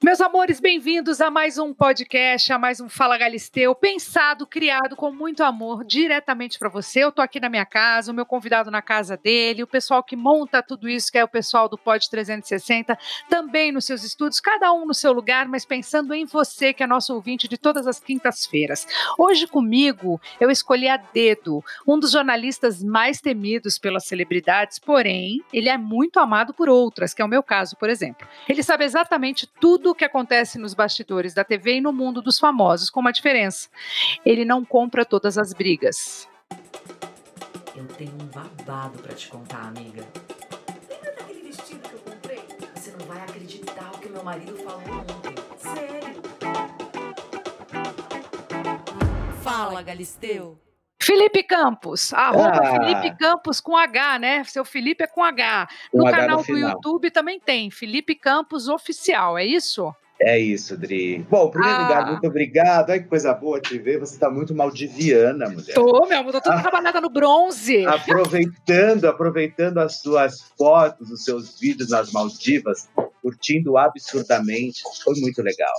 Meus amores, bem-vindos a mais um podcast, a mais um Fala Galisteu, pensado, criado com muito amor, diretamente para você. Eu tô aqui na minha casa, o meu convidado na casa dele, o pessoal que monta tudo isso, que é o pessoal do Pod 360, também nos seus estudos, cada um no seu lugar, mas pensando em você, que é nosso ouvinte de todas as quintas-feiras. Hoje comigo, eu escolhi a dedo, um dos jornalistas mais temidos pelas celebridades, porém, ele é muito amado por outras, que é o meu caso, por exemplo. Ele sabe exatamente tudo tudo o que acontece nos bastidores da TV e no mundo dos famosos, com uma diferença. Ele não compra todas as brigas. Eu tenho um babado para te contar, amiga. Lembra daquele vestido que eu comprei? Você não vai acreditar o que meu marido falou ontem. Sério? Fala, Galisteu. Felipe Campos, arroba Ah. Felipe Campos com H, né? Seu Felipe é com H. No Com H no canal do final. YouTube também tem, Felipe Campos Oficial, é isso? É isso, Dri. Bom, em primeiro Ah. lugar, muito obrigado. Ai, que coisa boa te ver. Você está muito maldiviana, mulher. Tô, meu amor, tô toda Ah. trabalhada no bronze. Aproveitando, aproveitando as suas fotos, os seus vídeos nas Maldivas, curtindo absurdamente. Foi muito legal.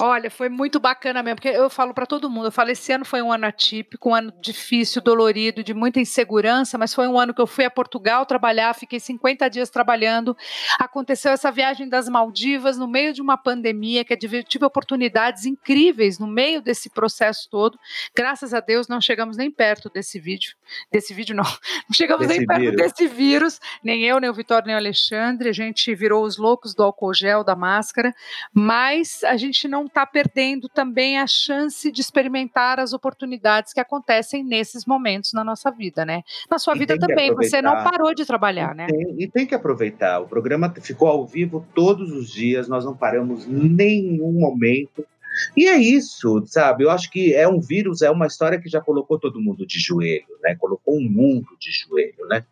Olha, foi muito bacana mesmo, porque eu falo pra todo mundo, eu falo, esse ano foi um ano atípico, um ano difícil, dolorido, de muita insegurança, mas foi um ano que eu fui a Portugal trabalhar, fiquei 50 dias trabalhando, aconteceu essa viagem das Maldivas no meio de uma pandemia, que eu tive tive oportunidades incríveis no meio desse processo todo, graças a Deus não chegamos nem perto desse vídeo, desse vídeo não, não chegamos Desse nem perto vírus. desse vírus, nem eu, nem o Vitório, nem o Alexandre, a gente virou os loucos do álcool gel, da máscara, mas a gente não está perdendo também a chance de experimentar as oportunidades que acontecem nesses momentos na nossa vida, né? Na sua E vida também, você não parou de trabalhar, né? Tem- e tem que aproveitar. O programa ficou ao vivo todos os dias, nós não paramos nenhum momento. E é isso, sabe? Eu acho que é um vírus, é uma história que já colocou todo mundo de joelho, né? Colocou um mundo de joelho, né?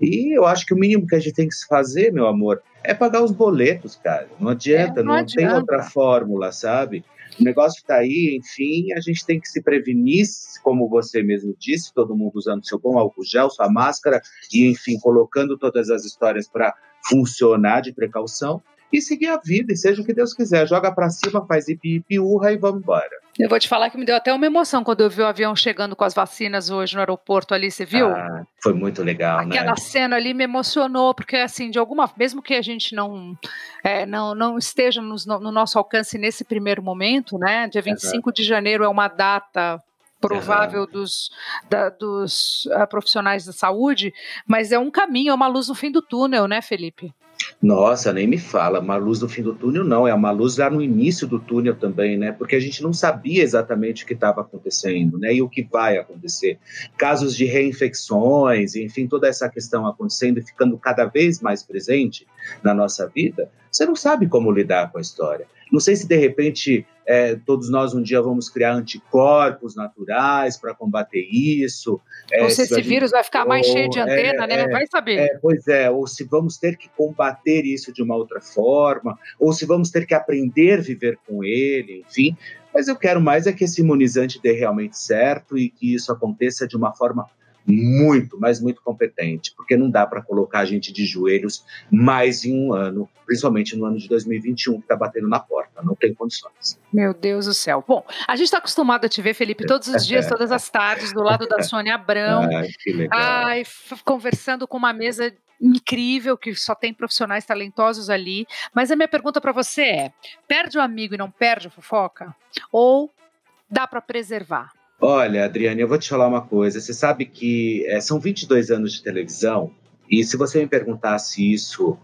E eu acho que o mínimo que a gente tem que fazer, meu amor, é pagar os boletos, cara. Não adianta, É, não não, tem adianta. outra fórmula, sabe? O negócio está aí, enfim, a gente tem que se prevenir, como você mesmo disse, todo mundo usando seu bom álcool gel, sua máscara, e enfim, colocando todas as histórias para funcionar de precaução e seguir a vida, e seja o que Deus quiser. Joga para cima, faz ipi, ipi, urra e vamos embora. Eu vou te falar que me deu até uma emoção quando eu vi o avião chegando com as vacinas hoje no aeroporto ali, você viu? Ah, foi muito legal, Aquela né? cena ali me emocionou, porque assim, de alguma mesmo que a gente não, é, não, não esteja nos- no, no nosso alcance nesse primeiro momento, né? Dia 25 de janeiro é uma data provável dos, da- dos ah, profissionais da saúde, mas é um caminho, é uma luz no fim do túnel, né, Felipe? Nossa, nem me fala, uma luz no fim do túnel não, é uma luz lá no início do túnel também, né? Porque a gente não sabia exatamente o que estava acontecendo, né? E o que vai acontecer. Casos de reinfecções, enfim, toda essa questão acontecendo e ficando cada vez mais presente na nossa vida, você não sabe como lidar com a história. Não sei se de repente é, todos nós um dia vamos criar anticorpos naturais para combater isso. é, Ou se a esse gente- vírus vai ficar mais ou- cheio de antena, é, né? é, Vai saber. é, pois é, ou se vamos ter que combater isso de uma outra forma, ou se vamos ter que aprender a viver com ele, enfim. Mas eu quero mais é que esse imunizante dê realmente certo e que isso aconteça de uma forma muito, mas muito competente, porque não dá para colocar a gente de joelhos mais em um ano, principalmente no ano de 2021 que está batendo na porta, não tem condições. Meu Deus do céu. Bom, a gente está acostumado a te ver, Felipe, todos os dias, todas as tardes, do lado da Sônia Abrão. Ai, que legal. Ai, conversando com uma mesa incrível que só tem profissionais talentosos ali. Mas a minha pergunta para você é: perde o amigo e não perde a fofoca? Ou dá para preservar? Olha, Adriane, eu vou te falar uma coisa. Você sabe que é, são 22 anos de televisão, e se você me perguntasse isso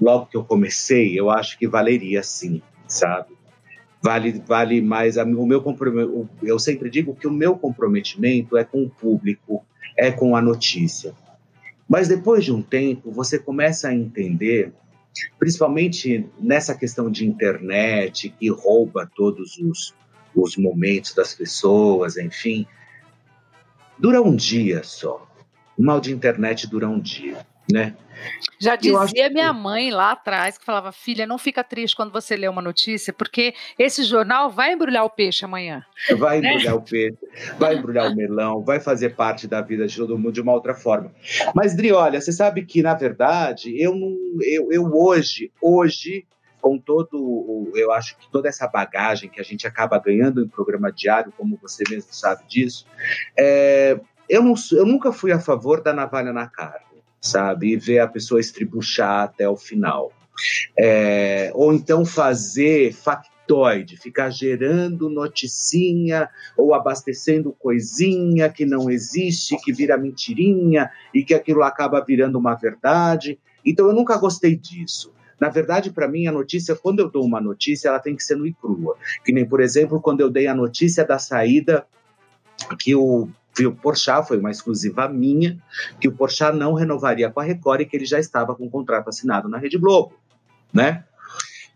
logo que eu comecei, eu acho que valeria sim, sabe? Vale, vale mais. a- O meu comprometimento, eu sempre digo que o meu comprometimento é com o público, é com a notícia. Mas depois de um tempo, você começa a entender, principalmente nessa questão de internet, que rouba todos os, os momentos das pessoas, enfim. Dura um dia só. O mal de internet dura um dia, né? Já dizia minha mãe lá atrás, que falava: filha, não fica triste quando você lê uma notícia, porque esse jornal vai embrulhar o peixe amanhã. Vai Né? embrulhar o peixe, vai embrulhar o melão, vai fazer parte da vida de todo mundo de uma outra forma. Mas, Dri, olha, você sabe que, na verdade, eu não. Eu, eu hoje, hoje, com todo, eu acho que toda essa bagagem que a gente acaba ganhando em programa diário, como você mesmo sabe disso, é, eu, não, eu nunca fui a favor da navalha na carne, sabe? E ver a pessoa estribuchar até o final. É, ou então fazer factoide, ficar gerando noticinha ou abastecendo coisinha que não existe, que vira mentirinha e que aquilo acaba virando uma verdade. Então eu nunca gostei disso. Na verdade, para mim, a notícia, quando eu dou uma notícia, ela tem que ser no e crua. Que nem, por exemplo, quando eu dei a notícia da saída que o o Porchat foi uma exclusiva minha, que o Porchat não renovaria com a Record e que ele já estava com o contrato assinado na Rede Globo, né?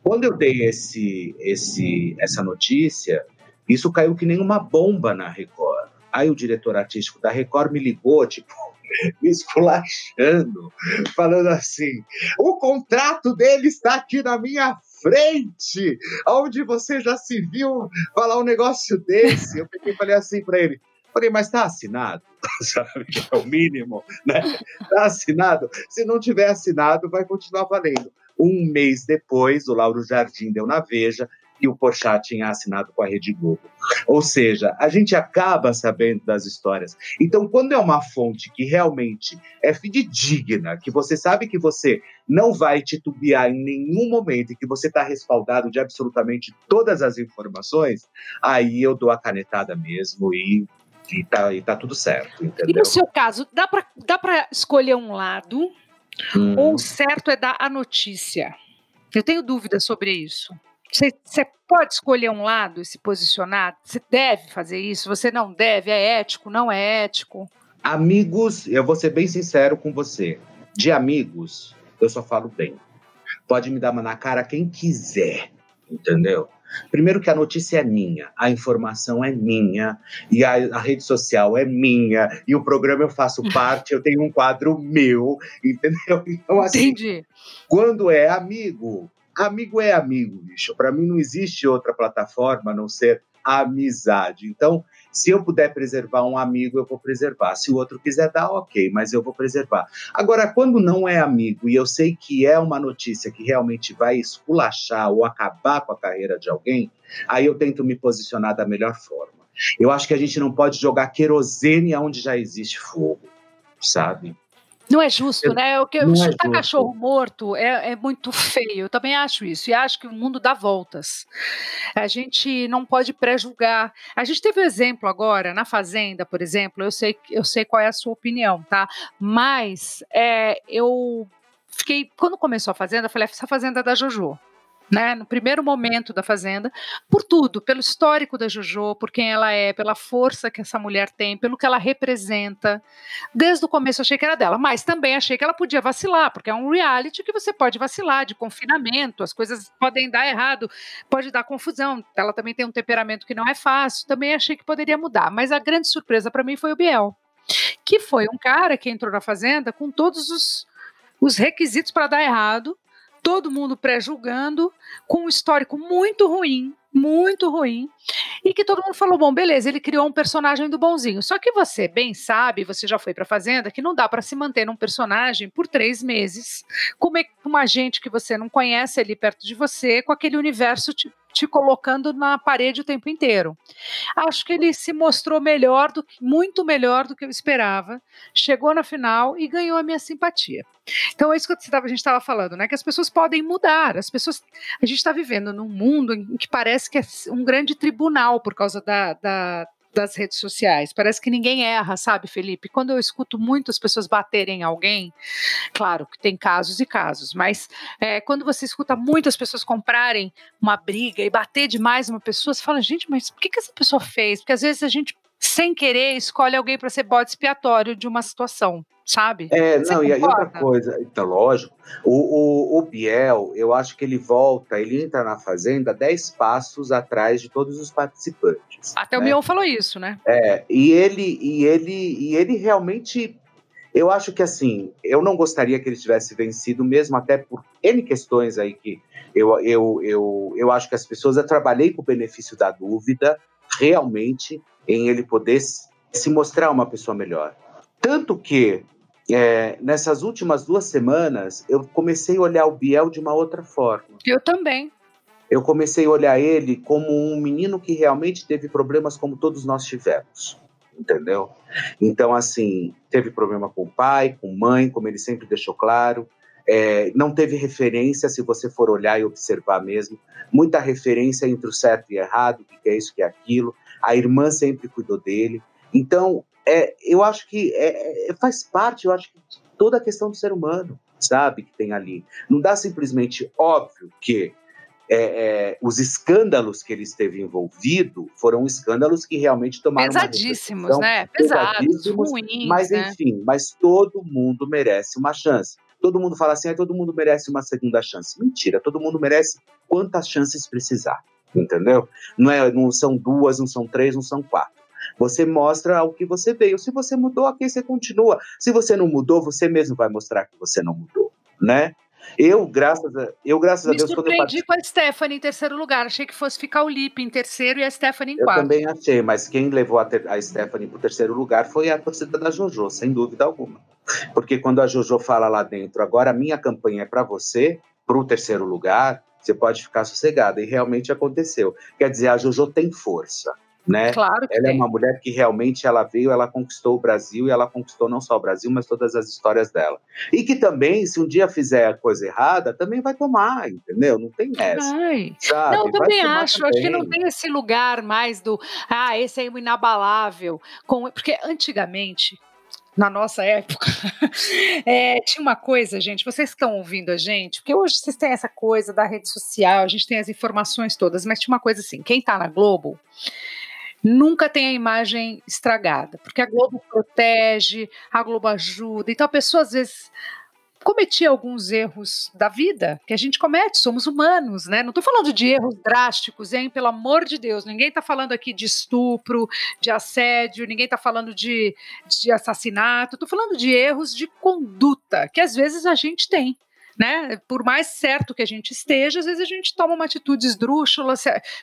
Quando eu dei esse, esse, essa notícia, isso caiu que nem uma bomba na Record. Aí o diretor artístico da Record me ligou, tipo, me esculachando, falando assim: o contrato dele está aqui na minha frente, onde você já se viu falar um negócio desse. Eu peguei e falei assim para ele: Falei, mas está assinado, sabe? É o mínimo, né? Está assinado. Se não tiver assinado, vai continuar valendo. Um mês depois, o Lauro Jardim deu na Veja que o Porchat tinha assinado com a Rede Globo. Ou seja, a gente acaba sabendo das histórias. Então, quando é uma fonte que realmente é fidedigna, que você sabe que você não vai titubear em nenhum momento e que você está respaldado de absolutamente todas as informações, aí eu dou a canetada mesmo e e tá, e tá tudo certo. Entendeu? E no seu caso, dá para dá escolher um lado hum. ou o certo é dar a notícia? Eu tenho dúvidas sobre isso. Você pode escolher um lado e se posicionar? Você deve fazer isso? Você não deve? É ético? Não é ético? Amigos, eu vou ser bem sincero com você. De amigos, eu só falo bem. Pode me dar uma na cara quem quiser, entendeu? Primeiro que a notícia é minha, a informação é minha, e a, a, rede social é minha, e o programa eu faço parte, eu tenho um quadro meu, entendeu? Então, assim, Entendi. quando é amigo, amigo é amigo, bicho. Para mim não existe outra plataforma a não ser a amizade. Então, se eu puder preservar um amigo, eu vou preservar. Se o outro quiser dar, ok, mas eu vou preservar. Agora, quando não é amigo e eu sei que é uma notícia que realmente vai esculachar ou acabar com a carreira de alguém, aí eu tento me posicionar da melhor forma. Eu acho que a gente não pode jogar querosene onde já existe fogo, sabe? Não é justo, eu, né? O que é chutar é cachorro morto é, é, muito feio. Eu também acho isso. E acho que o mundo dá voltas. A gente não pode pré-julgar. A gente teve um exemplo agora na Fazenda, por exemplo. Eu sei, eu sei qual é a sua opinião, tá? Mas é, eu fiquei. Quando começou a Fazenda, eu falei: essa Fazenda é da JoJo né, no primeiro momento da Fazenda, por tudo, pelo histórico da Jojo, por quem ela é, pela força que essa mulher tem, pelo que ela representa. Desde o começo eu achei que era dela, mas também achei que ela podia vacilar, porque é um reality que você pode vacilar, de confinamento, as coisas podem dar errado, pode dar confusão. Ela também tem um temperamento que não é fácil, também achei que poderia mudar. Mas a grande surpresa para mim foi o Biel, que foi um cara que entrou na Fazenda com todos os, os requisitos para dar errado todo mundo pré-julgando, com um histórico muito ruim, muito ruim, e que todo mundo falou: bom, beleza, ele criou um personagem do bonzinho. Só que você bem sabe, você já foi para Fazenda, que não dá para se manter num personagem por três meses, com uma gente que você não conhece ali perto de você, com aquele universo te, te colocando na parede o tempo inteiro. Acho que ele se mostrou melhor do que, muito melhor do que eu esperava, chegou na final e ganhou a minha simpatia. Então é isso que a gente estava falando, né? Que as pessoas podem mudar, as pessoas. A gente está vivendo num mundo em que parece que é um grande tribunal por causa da, da das redes sociais. Parece que ninguém erra, sabe, Felipe? Quando eu escuto muitas pessoas baterem em alguém, claro que tem casos e casos, mas é, quando você escuta muitas pessoas comprarem uma briga e bater demais uma pessoa, você fala, gente, mas por que, que essa pessoa fez? Porque às vezes a gente sem querer, escolhe alguém para ser bode expiatório de uma situação, sabe? É, Você não, concorda? e aí outra coisa, então, lógico, o, o, o, Biel, eu acho que ele volta, ele entra na Fazenda dez passos atrás de todos os participantes. Até né? o Biel falou isso, né? É, e ele, e ele, e ele realmente eu acho que assim, eu não gostaria que ele tivesse vencido, mesmo até por N questões aí que eu, eu, eu, eu acho que as pessoas. Eu trabalhei com o benefício da dúvida, realmente, em ele poder se mostrar uma pessoa melhor. Tanto que é, nessas últimas duas semanas, eu comecei a olhar o Biel de uma outra forma. Eu também. Eu comecei a olhar ele como um menino que realmente teve problemas como todos nós tivemos. Entendeu? Então, assim, teve problema com o pai, com mãe, como ele sempre deixou claro. É, não teve referência, se você for olhar e observar mesmo, muita referência entre o certo e errado, o que é isso, o que é aquilo. A irmã sempre cuidou dele. Então, é, eu acho que é, é, faz parte, eu acho que toda a questão do ser humano, sabe, que tem ali. Não dá simplesmente óbvio que é, é, os escândalos que ele esteve envolvido foram escândalos que realmente tomaram pesadíssimos, né? Pesados, pesadíssimos, ruins, mas né? enfim, mas todo mundo merece uma chance. Todo mundo fala assim, ah, todo mundo merece uma segunda chance. Mentira, todo mundo merece quantas chances precisar, entendeu? Não é, não são duas, não são três, não são quatro. Você mostra o que você veio. Se você mudou, aqui você continua. Se você não mudou, você mesmo vai mostrar que você não mudou, né? Eu, graças a, eu, graças Me a Deus, quando eu surpreendi com a Stephanie em terceiro lugar. Achei que fosse ficar o Lipe em terceiro e a Stephanie em eu quarto. Eu também achei, mas quem levou a, ter, a Stephanie para o terceiro lugar foi a torcida da JoJo, sem dúvida alguma. Porque quando a JoJo fala lá dentro, agora a minha campanha é para você, para o terceiro lugar, você pode ficar sossegada. E realmente aconteceu. Quer dizer, a JoJo tem força né? Claro que ela tem. é uma mulher que realmente ela veio, ela conquistou o Brasil e ela conquistou não só o Brasil, mas todas as histórias dela. E que também, se um dia fizer a coisa errada, também vai tomar, entendeu? Não tem essa. Sabe? Não, eu também acho. também. Acho que não tem esse lugar mais do ah, esse é o inabalável. Com, porque antigamente, na nossa época, é, tinha uma coisa, gente, vocês estão ouvindo a gente, porque hoje vocês têm essa coisa da rede social, a gente tem as informações todas, mas tinha uma coisa assim, quem tá na Globo nunca tem a imagem estragada, porque a Globo protege, a Globo ajuda, então a pessoa às vezes cometia alguns erros da vida que a gente comete, somos humanos, né? Não estou falando de erros drásticos, hein? Pelo amor de Deus, ninguém está falando aqui de estupro, de assédio, ninguém está falando de, de assassinato, estou falando de erros de conduta que às vezes a gente tem né? Por mais certo que a gente esteja, às vezes a gente toma uma atitude esdrúxula,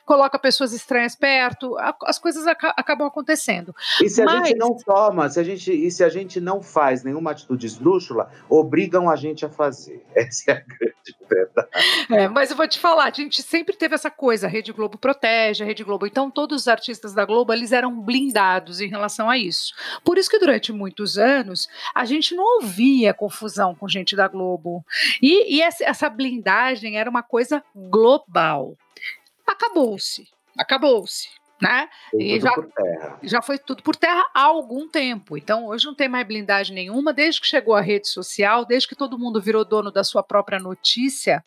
coloca pessoas estranhas perto, as coisas aca acabam acontecendo. E se Mas... a gente não toma, se a gente, e se a gente não faz nenhuma atitude esdrúxula, obrigam a gente a fazer. Essa é a grande verdade. É, mas eu vou te falar, a gente sempre teve essa coisa, a Rede Globo protege, a Rede Globo. Então, todos os artistas da Globo, eles eram blindados em relação a isso. Por isso que durante muitos anos, a gente não ouvia confusão com gente da Globo. E e, e essa blindagem era uma coisa global. Acabou-se, acabou-se. Né? E já, já, já foi tudo por terra há algum tempo. Então, hoje não tem mais blindagem nenhuma, desde que chegou a rede social, desde que todo mundo virou dono da sua própria notícia,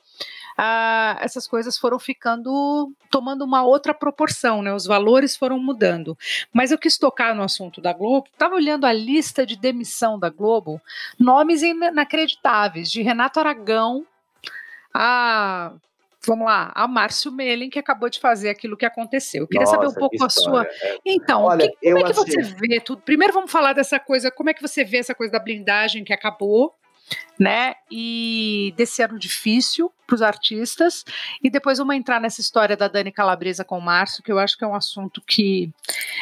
ah, essas coisas foram ficando, tomando uma outra proporção, né? Os valores foram mudando. Mas eu quis tocar no assunto da Globo, estava olhando a lista de demissão da Globo, nomes inacreditáveis, de Renato Aragão a vamos lá, a Márcio Mellen, que acabou de fazer aquilo que aconteceu. Eu queria Nossa, saber um pouco a sua. Então, Olha, que, como é que você vê tudo? Primeiro vamos falar dessa coisa, como é que você vê essa coisa da blindagem que acabou? Né? E desse ano difícil para os artistas. E depois vamos entrar nessa história da Dani Calabresa com o Márcio, que eu acho que é um assunto que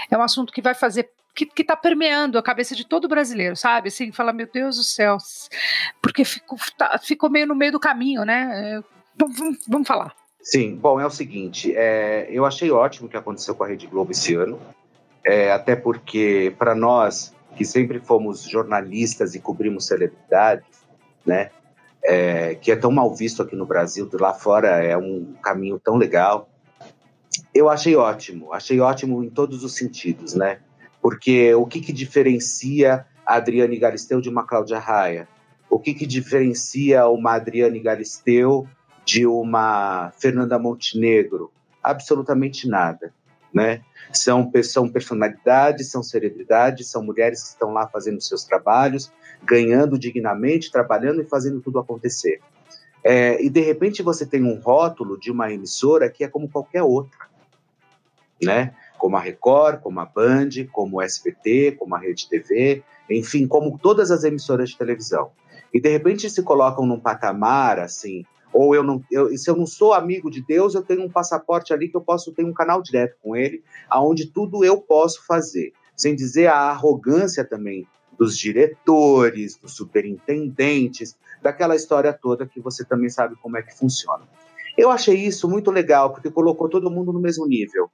é um assunto que vai fazer que, está permeando a cabeça de todo brasileiro, sabe? Assim, fala, meu Deus do céu, porque ficou, tá, ficou meio no meio do caminho, né? Vamos, vamos falar. Sim, bom, é o seguinte, é, eu achei ótimo o que aconteceu com a Rede Globo esse ano, é, até porque para nós que sempre fomos jornalistas e cobrimos celebridades, né, é, que é tão mal visto aqui no Brasil, lá fora é um caminho tão legal, eu achei ótimo, achei ótimo em todos os sentidos, né, porque o que, que diferencia a Adriane Galisteu de uma Cláudia Raia? O que, que diferencia uma Adriane Galisteu de uma Fernanda Montenegro? Absolutamente nada, né? São, são personalidades, são celebridades, são mulheres que estão lá fazendo seus trabalhos, ganhando dignamente, trabalhando e fazendo tudo acontecer. É, e de repente você tem um rótulo de uma emissora que é como qualquer outra, né? Como a Record, como a Band, como o SBT, como a Rede TV, enfim, como todas as emissoras de televisão. E de repente se colocam num patamar assim ou eu não, eu, se eu não sou amigo de Deus, eu tenho um passaporte ali que eu posso ter um canal direto com ele, aonde tudo eu posso fazer, sem dizer a arrogância também dos diretores, dos superintendentes, daquela história toda que você também sabe como é que funciona. Eu achei isso muito legal, porque colocou todo mundo no mesmo nível,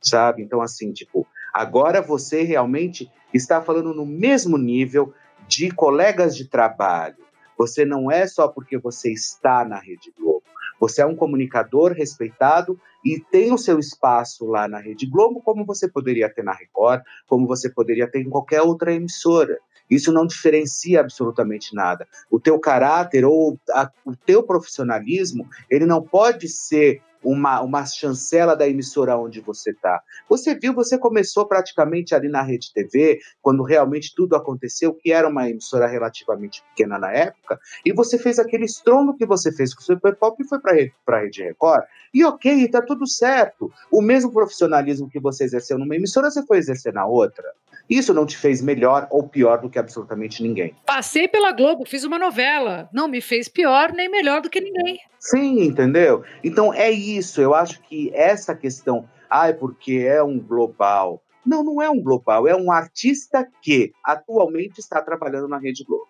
sabe? Então, assim, tipo, agora você realmente está falando no mesmo nível de colegas de trabalho. Você não é só porque você está na Rede Globo. Você é um comunicador respeitado e tem o seu espaço lá na Rede Globo, como você poderia ter na Record, como você poderia ter em qualquer outra emissora. Isso não diferencia absolutamente nada. O teu caráter ou a, o teu profissionalismo, ele não pode ser uma, uma chancela da emissora onde você está. Você viu, você começou praticamente ali na Rede TV, quando realmente tudo aconteceu, que era uma emissora relativamente pequena na época, e você fez aquele estrondo que você fez com o Super Pop e foi para a Rede Record. E ok, está tudo certo. O mesmo profissionalismo que você exerceu numa emissora, você foi exercer na outra. Isso não te fez melhor ou pior do que absolutamente ninguém. Passei pela Globo, fiz uma novela. Não me fez pior nem melhor do que ninguém. Sim, entendeu? Então é isso. Eu acho que essa questão, ah, é porque é um global. Não, não é um global, é um artista que atualmente está trabalhando na Rede Globo.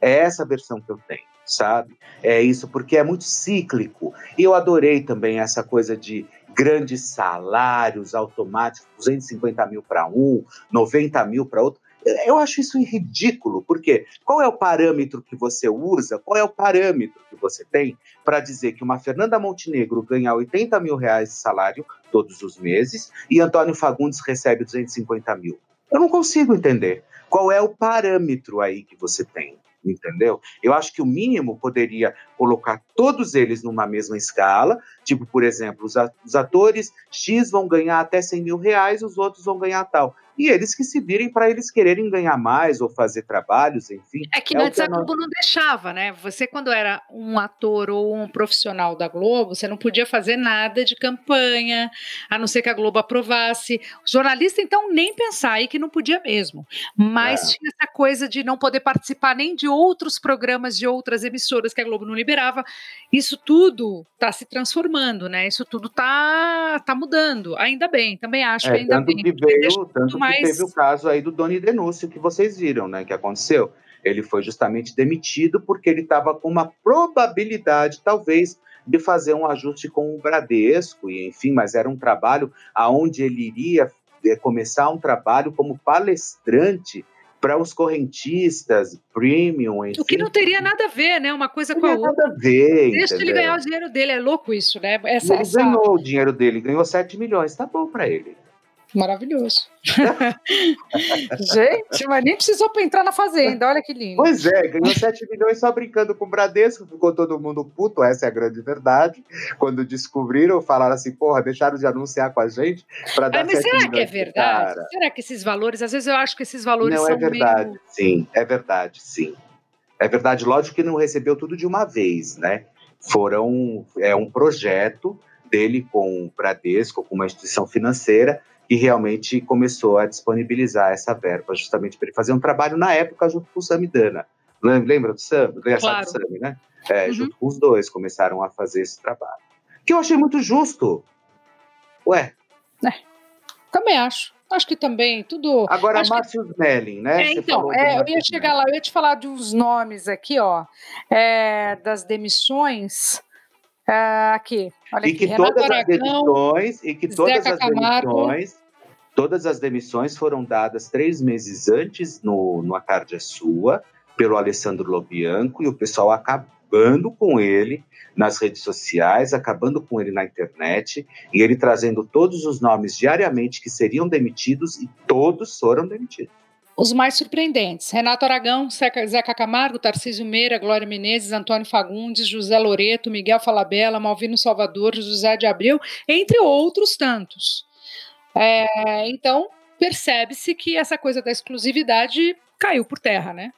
É essa versão que eu tenho, sabe? É isso, porque é muito cíclico. E eu adorei também essa coisa de grandes salários automáticos, 250 mil para um, 90 mil para outro. Eu acho isso ridículo, porque qual é o parâmetro que você usa, qual é o parâmetro que você tem para dizer que uma Fernanda Montenegro ganha 80 mil reais de salário todos os meses e Antônio Fagundes recebe 250 mil? Eu não consigo entender. Qual é o parâmetro aí que você tem? entendeu? Eu acho que o mínimo poderia colocar todos eles numa mesma escala, tipo, por exemplo, os atores X vão ganhar até 100 mil reais, os outros vão ganhar tal e eles que se virem para eles quererem ganhar mais ou fazer trabalhos, enfim. É que é antes a Globo não deixava, né? Você, quando era um ator ou um profissional da Globo, você não podia fazer nada de campanha, a não ser que a Globo aprovasse. O jornalista, então, nem pensar aí que não podia mesmo. Mas é. tinha essa coisa de não poder participar nem de outros programas de outras emissoras que a Globo não liberava. Isso tudo está se transformando, né? Isso tudo está tá mudando. Ainda bem, também acho é, que ainda bem. Que veio, tanto mas... teve o caso aí do Doni Denúncio que vocês viram, né? Que aconteceu. Ele foi justamente demitido porque ele estava com uma probabilidade, talvez, de fazer um ajuste com o Bradesco, e enfim, mas era um trabalho aonde ele iria é, começar um trabalho como palestrante para os correntistas, premium, enfim. O que não teria nada a ver, né? Uma coisa com a outra. nada a ver, Deixa ele ganhar o dinheiro dele, é louco isso, né? Essa, ele essa... ganhou o dinheiro dele, ganhou 7 milhões, tá bom para ele. Maravilhoso. Gente, mas nem precisou para entrar na fazenda, olha que lindo. Pois é, ganhou 7 milhões só brincando com o Bradesco, ficou todo mundo puto, essa é a grande verdade. Quando descobriram, falaram assim, porra, deixaram de anunciar com a gente para dar mas será que é verdade? Cara. Será que esses valores, às vezes eu acho que esses valores não, é são Não, é verdade, meio... sim, é verdade, sim. É verdade, lógico que não recebeu tudo de uma vez, né? Foram, é um projeto dele com o Bradesco, com uma instituição financeira, e realmente começou a disponibilizar essa verba, justamente para ele fazer um trabalho na época junto com o Samidana. Lembra do Sam? Claro. do Sam, né? É, uhum. Junto com os dois começaram a fazer esse trabalho. Que eu achei muito justo. Ué. É, também acho. Acho que também tudo. Agora, Márcio que... Smelling, né? É, então, é, eu ia chegar lá, eu ia te falar de uns nomes aqui, ó, é, das demissões. Uh, aqui, olha e aqui, que todas Aragão, as demissões e que todas as demissões, todas as demissões foram dadas três meses antes no, no A Tarde é Sua, pelo Alessandro Lobianco, e o pessoal acabando com ele nas redes sociais, acabando com ele na internet, e ele trazendo todos os nomes diariamente que seriam demitidos, e todos foram demitidos. Os mais surpreendentes: Renato Aragão, Zeca Camargo, Tarcísio Meira, Glória Menezes, Antônio Fagundes, José Loreto, Miguel Falabella, Malvino Salvador, José de Abreu, entre outros tantos. É, então, percebe-se que essa coisa da exclusividade caiu por terra, né?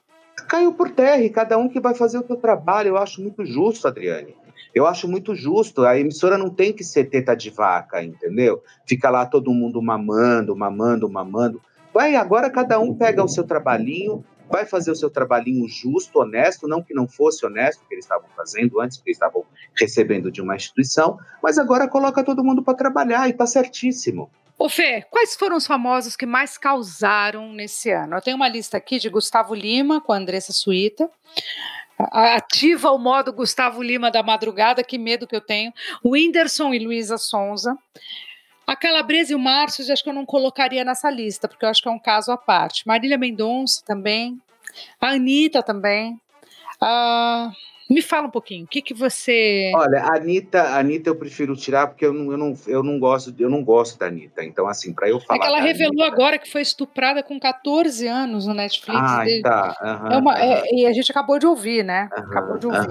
Caiu por terra e cada um que vai fazer o seu trabalho. Eu acho muito justo, Adriane. Eu acho muito justo. A emissora não tem que ser teta de vaca, entendeu? Fica lá todo mundo mamando, mamando, mamando. Vai, agora cada um pega o seu trabalhinho, vai fazer o seu trabalhinho justo, honesto, não que não fosse honesto o que eles estavam fazendo antes, porque eles estavam recebendo de uma instituição, mas agora coloca todo mundo para trabalhar e está certíssimo. Ô Fê, quais foram os famosos que mais causaram nesse ano? Eu tenho uma lista aqui de Gustavo Lima com a Andressa Suíta. Ativa o modo Gustavo Lima da madrugada, que medo que eu tenho. Whindersson e Luísa Sonza. A Calabresa e o Márcio, acho que eu não colocaria nessa lista, porque eu acho que é um caso à parte. Marília Mendonça também. A Anitta também. Uh, me fala um pouquinho, o que, que você. Olha, a Anitta, a Anitta eu prefiro tirar porque eu não, eu não, eu não, gosto, eu não gosto da Anitta. Então, assim, para eu falar. É que ela revelou Anitta... agora que foi estuprada com 14 anos no Netflix. Ah, tá. Uhum, é uma, uhum. é, e a gente acabou de ouvir, né? Uhum, acabou de ouvir.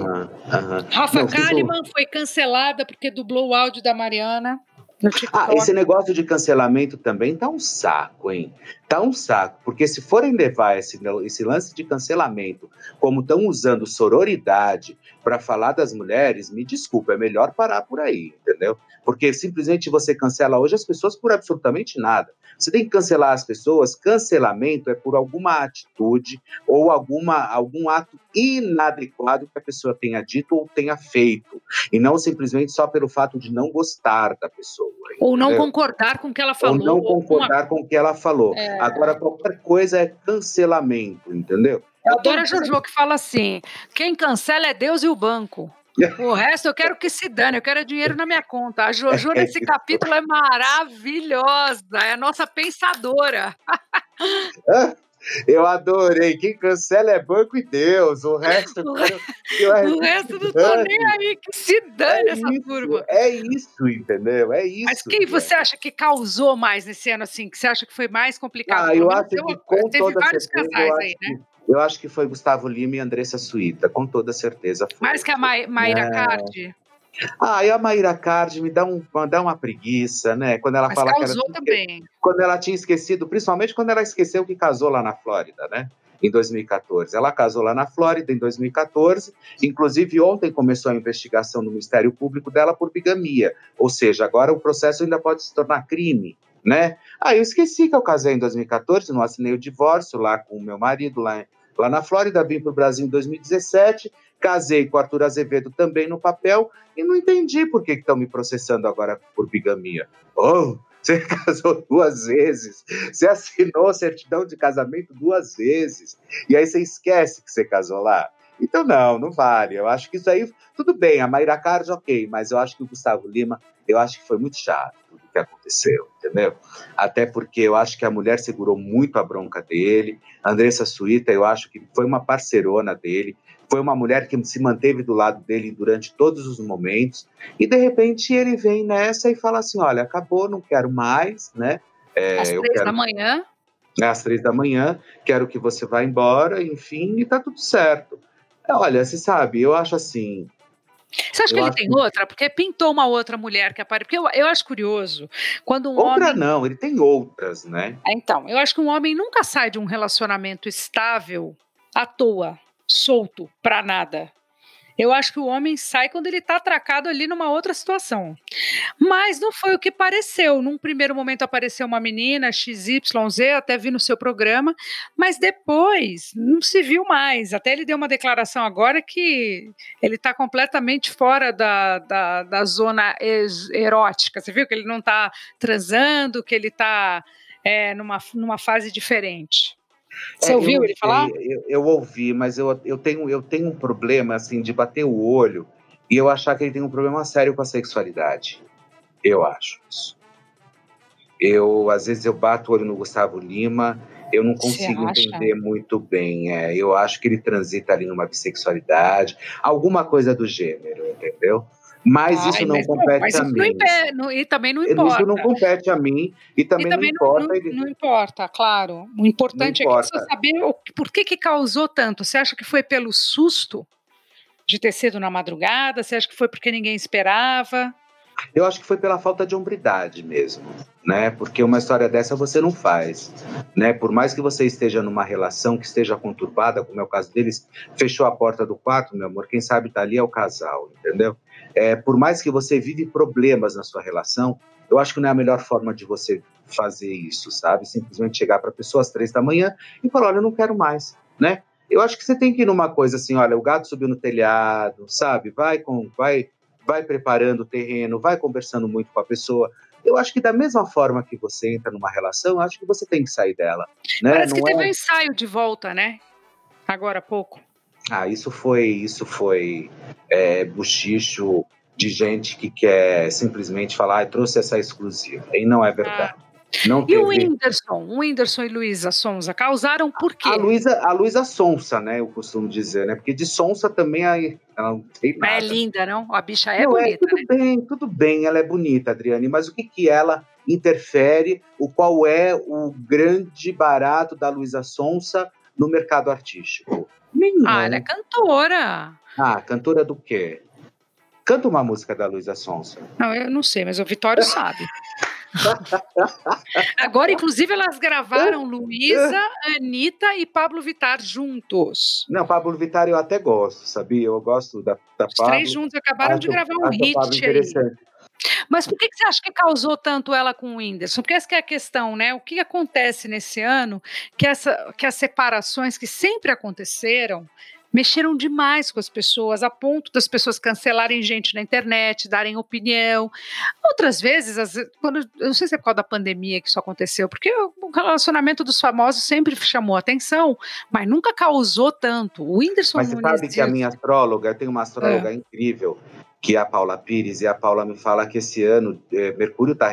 Rafa Kalimann foi cancelada porque dublou o áudio da Mariana. Ah, esse negócio de cancelamento também tá um saco, hein? Tá um saco, porque se forem levar esse, esse lance de cancelamento como estão usando sororidade para falar das mulheres, me desculpa, é melhor parar por aí, entendeu? Porque simplesmente você cancela hoje as pessoas por absolutamente nada. Você tem que cancelar as pessoas. Cancelamento é por alguma atitude ou alguma, algum ato inadequado que a pessoa tenha dito ou tenha feito. E não simplesmente só pelo fato de não gostar da pessoa. Ou não concordar com o que ela falou. Ou não concordar com, a... com o que ela falou. É... Agora, qualquer coisa é cancelamento, entendeu? Eu adoro a Jojo que fala assim: quem cancela é Deus e o banco. O resto eu quero que se dane, eu quero dinheiro na minha conta. A Jojo nesse capítulo é maravilhosa, é a nossa pensadora. Eu adorei. Quem cancela é banco e Deus. O resto. o, re... o resto não tô nem aí. Que se dane é essa isso, turma. É isso, entendeu? É isso. Mas quem você acha que causou mais nesse ano, assim? Que você acha que foi mais complicado? Ah, eu acho que com teve toda vários certeza, casais aí, né? Eu acho que foi Gustavo Lima e Andressa Suíta, com toda certeza. Foi. Mais que a Ma Mayra é... Cardi? Ah, e a Maíra Card me dá, um, dá uma preguiça, né? Quando ela Mas fala causou que ela, também. Quando ela tinha esquecido, principalmente quando ela esqueceu que casou lá na Flórida, né? Em 2014. Ela casou lá na Flórida em 2014. Inclusive, ontem começou a investigação no Ministério Público dela por bigamia. Ou seja, agora o processo ainda pode se tornar crime, né? Ah, eu esqueci que eu casei em 2014, não assinei o divórcio lá com o meu marido lá lá na Flórida, vim para o Brasil em 2017, casei com Arthur Azevedo também no papel e não entendi por que estão me processando agora por bigamia. Oh, você casou duas vezes, você assinou certidão de casamento duas vezes, e aí você esquece que você casou lá. Então, não, não vale. Eu acho que isso aí, tudo bem, a Mayra Cardi, ok, mas eu acho que o Gustavo Lima, eu acho que foi muito chato que aconteceu, entendeu? Até porque eu acho que a mulher segurou muito a bronca dele. A Andressa Suíta, eu acho que foi uma parcerona dele, foi uma mulher que se manteve do lado dele durante todos os momentos. E de repente ele vem nessa e fala assim: olha, acabou, não quero mais, né? É, Às três quero... da manhã? Às três da manhã, quero que você vá embora, enfim, e tá tudo certo. Olha, você sabe, eu acho assim. Você acha que ele tem que... outra? Porque pintou uma outra mulher que aparece. Porque eu, eu acho curioso. Quando um outra homem... não, ele tem outras, né? Então, eu acho que um homem nunca sai de um relacionamento estável à toa, solto, pra nada. Eu acho que o homem sai quando ele está atracado ali numa outra situação. Mas não foi o que pareceu. Num primeiro momento apareceu uma menina, XYZ, até vi no seu programa, mas depois não se viu mais. Até ele deu uma declaração agora que ele está completamente fora da, da, da zona erótica. Você viu que ele não está transando, que ele está é, numa, numa fase diferente. Você é, ouviu ele falar? Eu, eu, ouvi, mas eu, eu, tenho, eu tenho um problema assim de bater o olho e eu achar que ele tem um problema sério com a sexualidade. Eu acho isso. Eu, às vezes, eu bato o olho no Gustavo Lima, eu não consigo entender muito bem. É, eu acho que ele transita ali numa bissexualidade, alguma coisa do gênero, entendeu? Mas Ai, isso não mas compete mas a mim. Não, e também não importa. Isso não compete a mim e também, e também não, importa. Não, não, importa, claro. O importante é que você saber por que, que causou tanto. Você acha que foi pelo susto de ter sido na madrugada? Você acha que foi porque ninguém esperava? Eu acho que foi pela falta de hombridade mesmo, né? Porque uma história dessa você não faz, né? Por mais que você esteja numa relação que esteja conturbada, como é o caso deles, fechou a porta do quarto, meu amor, quem sabe tá ali é o casal, entendeu? É, por mais que você vive problemas na sua relação, eu acho que não é a melhor forma de você fazer isso, sabe? Simplesmente chegar para a pessoa às três da manhã e falar, olha, eu não quero mais, né? Eu acho que você tem que ir numa coisa assim, olha, o gato subiu no telhado, sabe? Vai com, vai vai preparando o terreno, vai conversando muito com a pessoa. Eu acho que da mesma forma que você entra numa relação, eu acho que você tem que sair dela. Né? Parece que Não teve é- um ensaio de volta, né? Agora há pouco. Ah, isso foi, isso foi é, buchicho de gente que quer simplesmente falar, ah, trouxe essa exclusiva. E não é verdade. Não E o teve- Whindersson? O Whindersson e Luísa Sonza causaram por quê? A Luísa, a Luísa Sonsa, né? Eu costumo dizer, né? Porque de Sonsa também aí, ela não tem nada. É linda, não? A bicha é Não, bonita, tudo né? bem, tudo bem, ela é bonita, Adriane, mas o que que ela interfere, o qual é o grande barato da Luísa Sonsa no mercado artístico? Nenhum. Ah, ela é cantora. Ah, cantora do quê? Canta uma música da Luísa Sonsa. Não, eu não sei, mas o Vitório sabe. Agora, inclusive, elas gravaram Luísa, Anitta e Pablo Vittar juntos. Não, Pablo Vittar eu até gosto, sabia? Eu gosto da, da Os Pablo. três juntos acabaram de Acho- gravar um hit aí. interessante. Mas por que, que você acha que causou tanto ela com o Whindersson? Porque essa que é a questão, né? O que acontece nesse ano que, essa, que as separações que sempre aconteceram mexeram demais com as pessoas, a ponto das pessoas cancelarem gente na internet, darem opinião. Outras vezes, vezes, quando, eu não sei se é por causa da pandemia que isso aconteceu, porque o relacionamento dos famosos sempre chamou atenção, mas nunca causou tanto. O Whindersson Mas você Nunes sabe que a minha astróloga, eu tenho uma astróloga incrível, que é a Paula Pires, e a Paula me fala que esse ano eh, Mercúrio está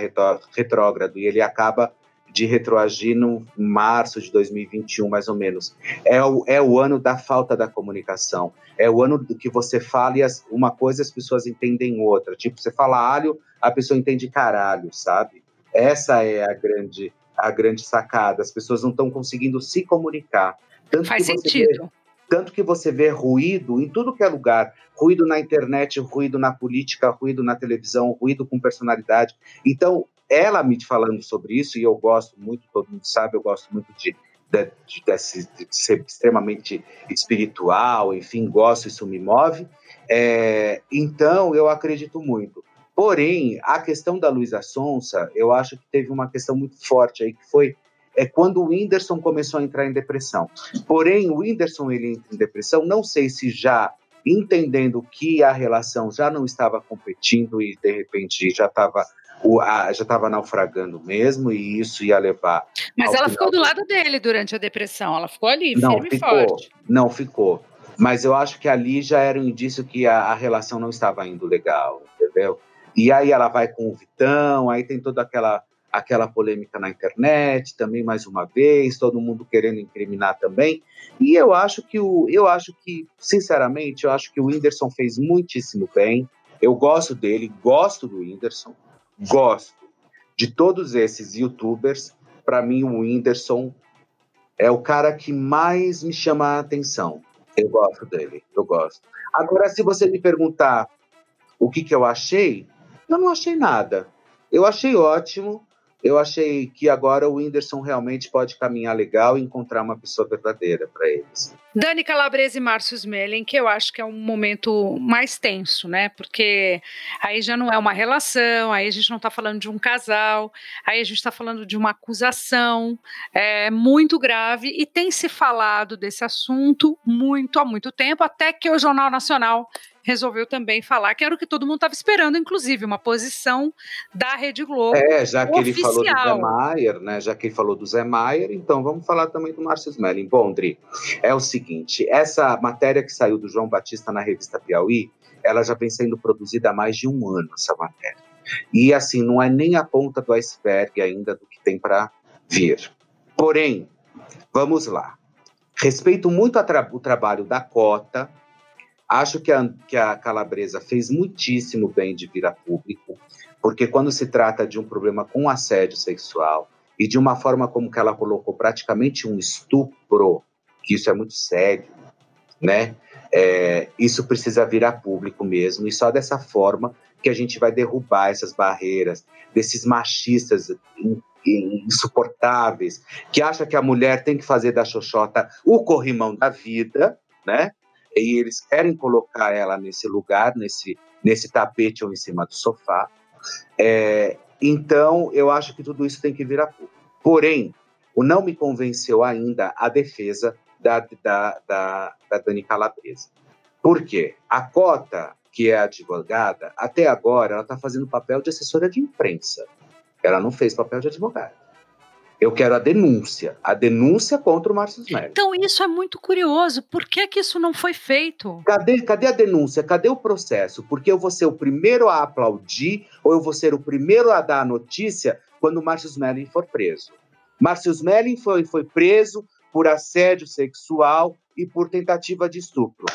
retrógrado e ele acaba de retroagir no março de 2021, mais ou menos. É o, é o ano da falta da comunicação. É o ano do que você fala e as- uma coisa as pessoas entendem outra. Tipo, você fala alho, a pessoa entende caralho, sabe? Essa é a grande, a grande sacada. As pessoas não estão conseguindo se comunicar. Tanto Faz você vê- sentido. Tanto que você vê ruído em tudo que é lugar, ruído na internet, ruído na política, ruído na televisão, ruído com personalidade. Então, ela me falando sobre isso, e eu gosto muito, todo mundo sabe, eu gosto muito de, de, de- de ser extremamente espiritual, enfim, gosto, isso me move. É, então, eu acredito muito. Porém, a questão da Luísa Sonsa, eu acho que teve uma questão muito forte aí, que foi é quando o Whindersson começou a entrar em depressão. Porém, o Whindersson ele entra em depressão, não sei se já entendendo que a relação já não estava competindo e de repente já estava já estava naufragando mesmo e isso ia levar Mas ela ficou do do- lado dele durante a depressão. Ela ficou ali, não firme e ficou, forte. não ficou. Mas eu acho que ali já era um indício que a, a relação não estava indo legal, entendeu? E aí ela vai com o Vitão, aí tem toda aquela aquela polêmica na internet, também mais uma vez, todo mundo querendo incriminar também. E eu acho que o eu acho que, sinceramente, eu acho que o Whindersson fez muitíssimo bem. Eu gosto dele, gosto do Whindersson, gosto de todos esses youtubers. Para mim, o Whindersson é o cara que mais me chama a atenção. Eu gosto dele, eu gosto. Agora, se você me perguntar o que, que eu achei, eu não achei nada. Eu achei ótimo. Eu achei que agora o Whindersson realmente pode caminhar legal e encontrar uma pessoa verdadeira para eles. Dani Calabresa e Márcio Smelling, que eu acho que é um momento mais tenso, né? Porque aí já não é uma relação, aí a gente não está falando de um casal, aí a gente está falando de uma acusação é, muito grave e tem se falado desse assunto muito há muito tempo, até que o Jornal Nacional resolveu também falar que era o que todo mundo estava esperando, inclusive, uma posição da Rede Globo. É, já que ele falou do Zé Oficial. Maier, né? Já que ele falou do Zé Maier, então vamos falar também do Márcio Smelling. Bom, Dri, é o seguinte: essa matéria que saiu do João Batista na revista Piauí, ela já vem sendo produzida há mais de um ano, essa matéria. E assim, não é nem a ponta do iceberg ainda do que tem para vir. Porém, vamos lá. Respeito muito tra- o trabalho da Cota. Acho que a, que a Calabresa fez muitíssimo bem de vir a público, porque quando se trata de um problema com assédio sexual e de uma forma como que ela colocou praticamente um estupro, que isso é muito sério, né? É, isso precisa vir a público mesmo, e só dessa forma que a gente vai derrubar essas barreiras desses machistas in- in- insuportáveis que acham que a mulher tem que fazer da xoxota o corrimão da vida, né? E eles querem colocar ela nesse lugar, nesse, nesse tapete ou em cima do sofá. É, então, eu acho que tudo isso tem que vir a público. Porém, o não me convenceu ainda a defesa da, da, da, da Dani Calabresa. Por quê? A Cota, que é advogada, até agora ela está fazendo papel de assessora de imprensa. Ela não fez papel de advogada. Eu quero a denúncia, a denúncia contra o Márcio Smelly. Então isso é muito curioso. Por que que isso não foi feito? Cadê, cadê a denúncia? Cadê o processo? Porque eu vou ser o primeiro a aplaudir ou eu vou ser o primeiro a dar a notícia quando o Márcio Smelling for preso. Márcio Smelling foi, foi preso por assédio sexual e por tentativa de estupro.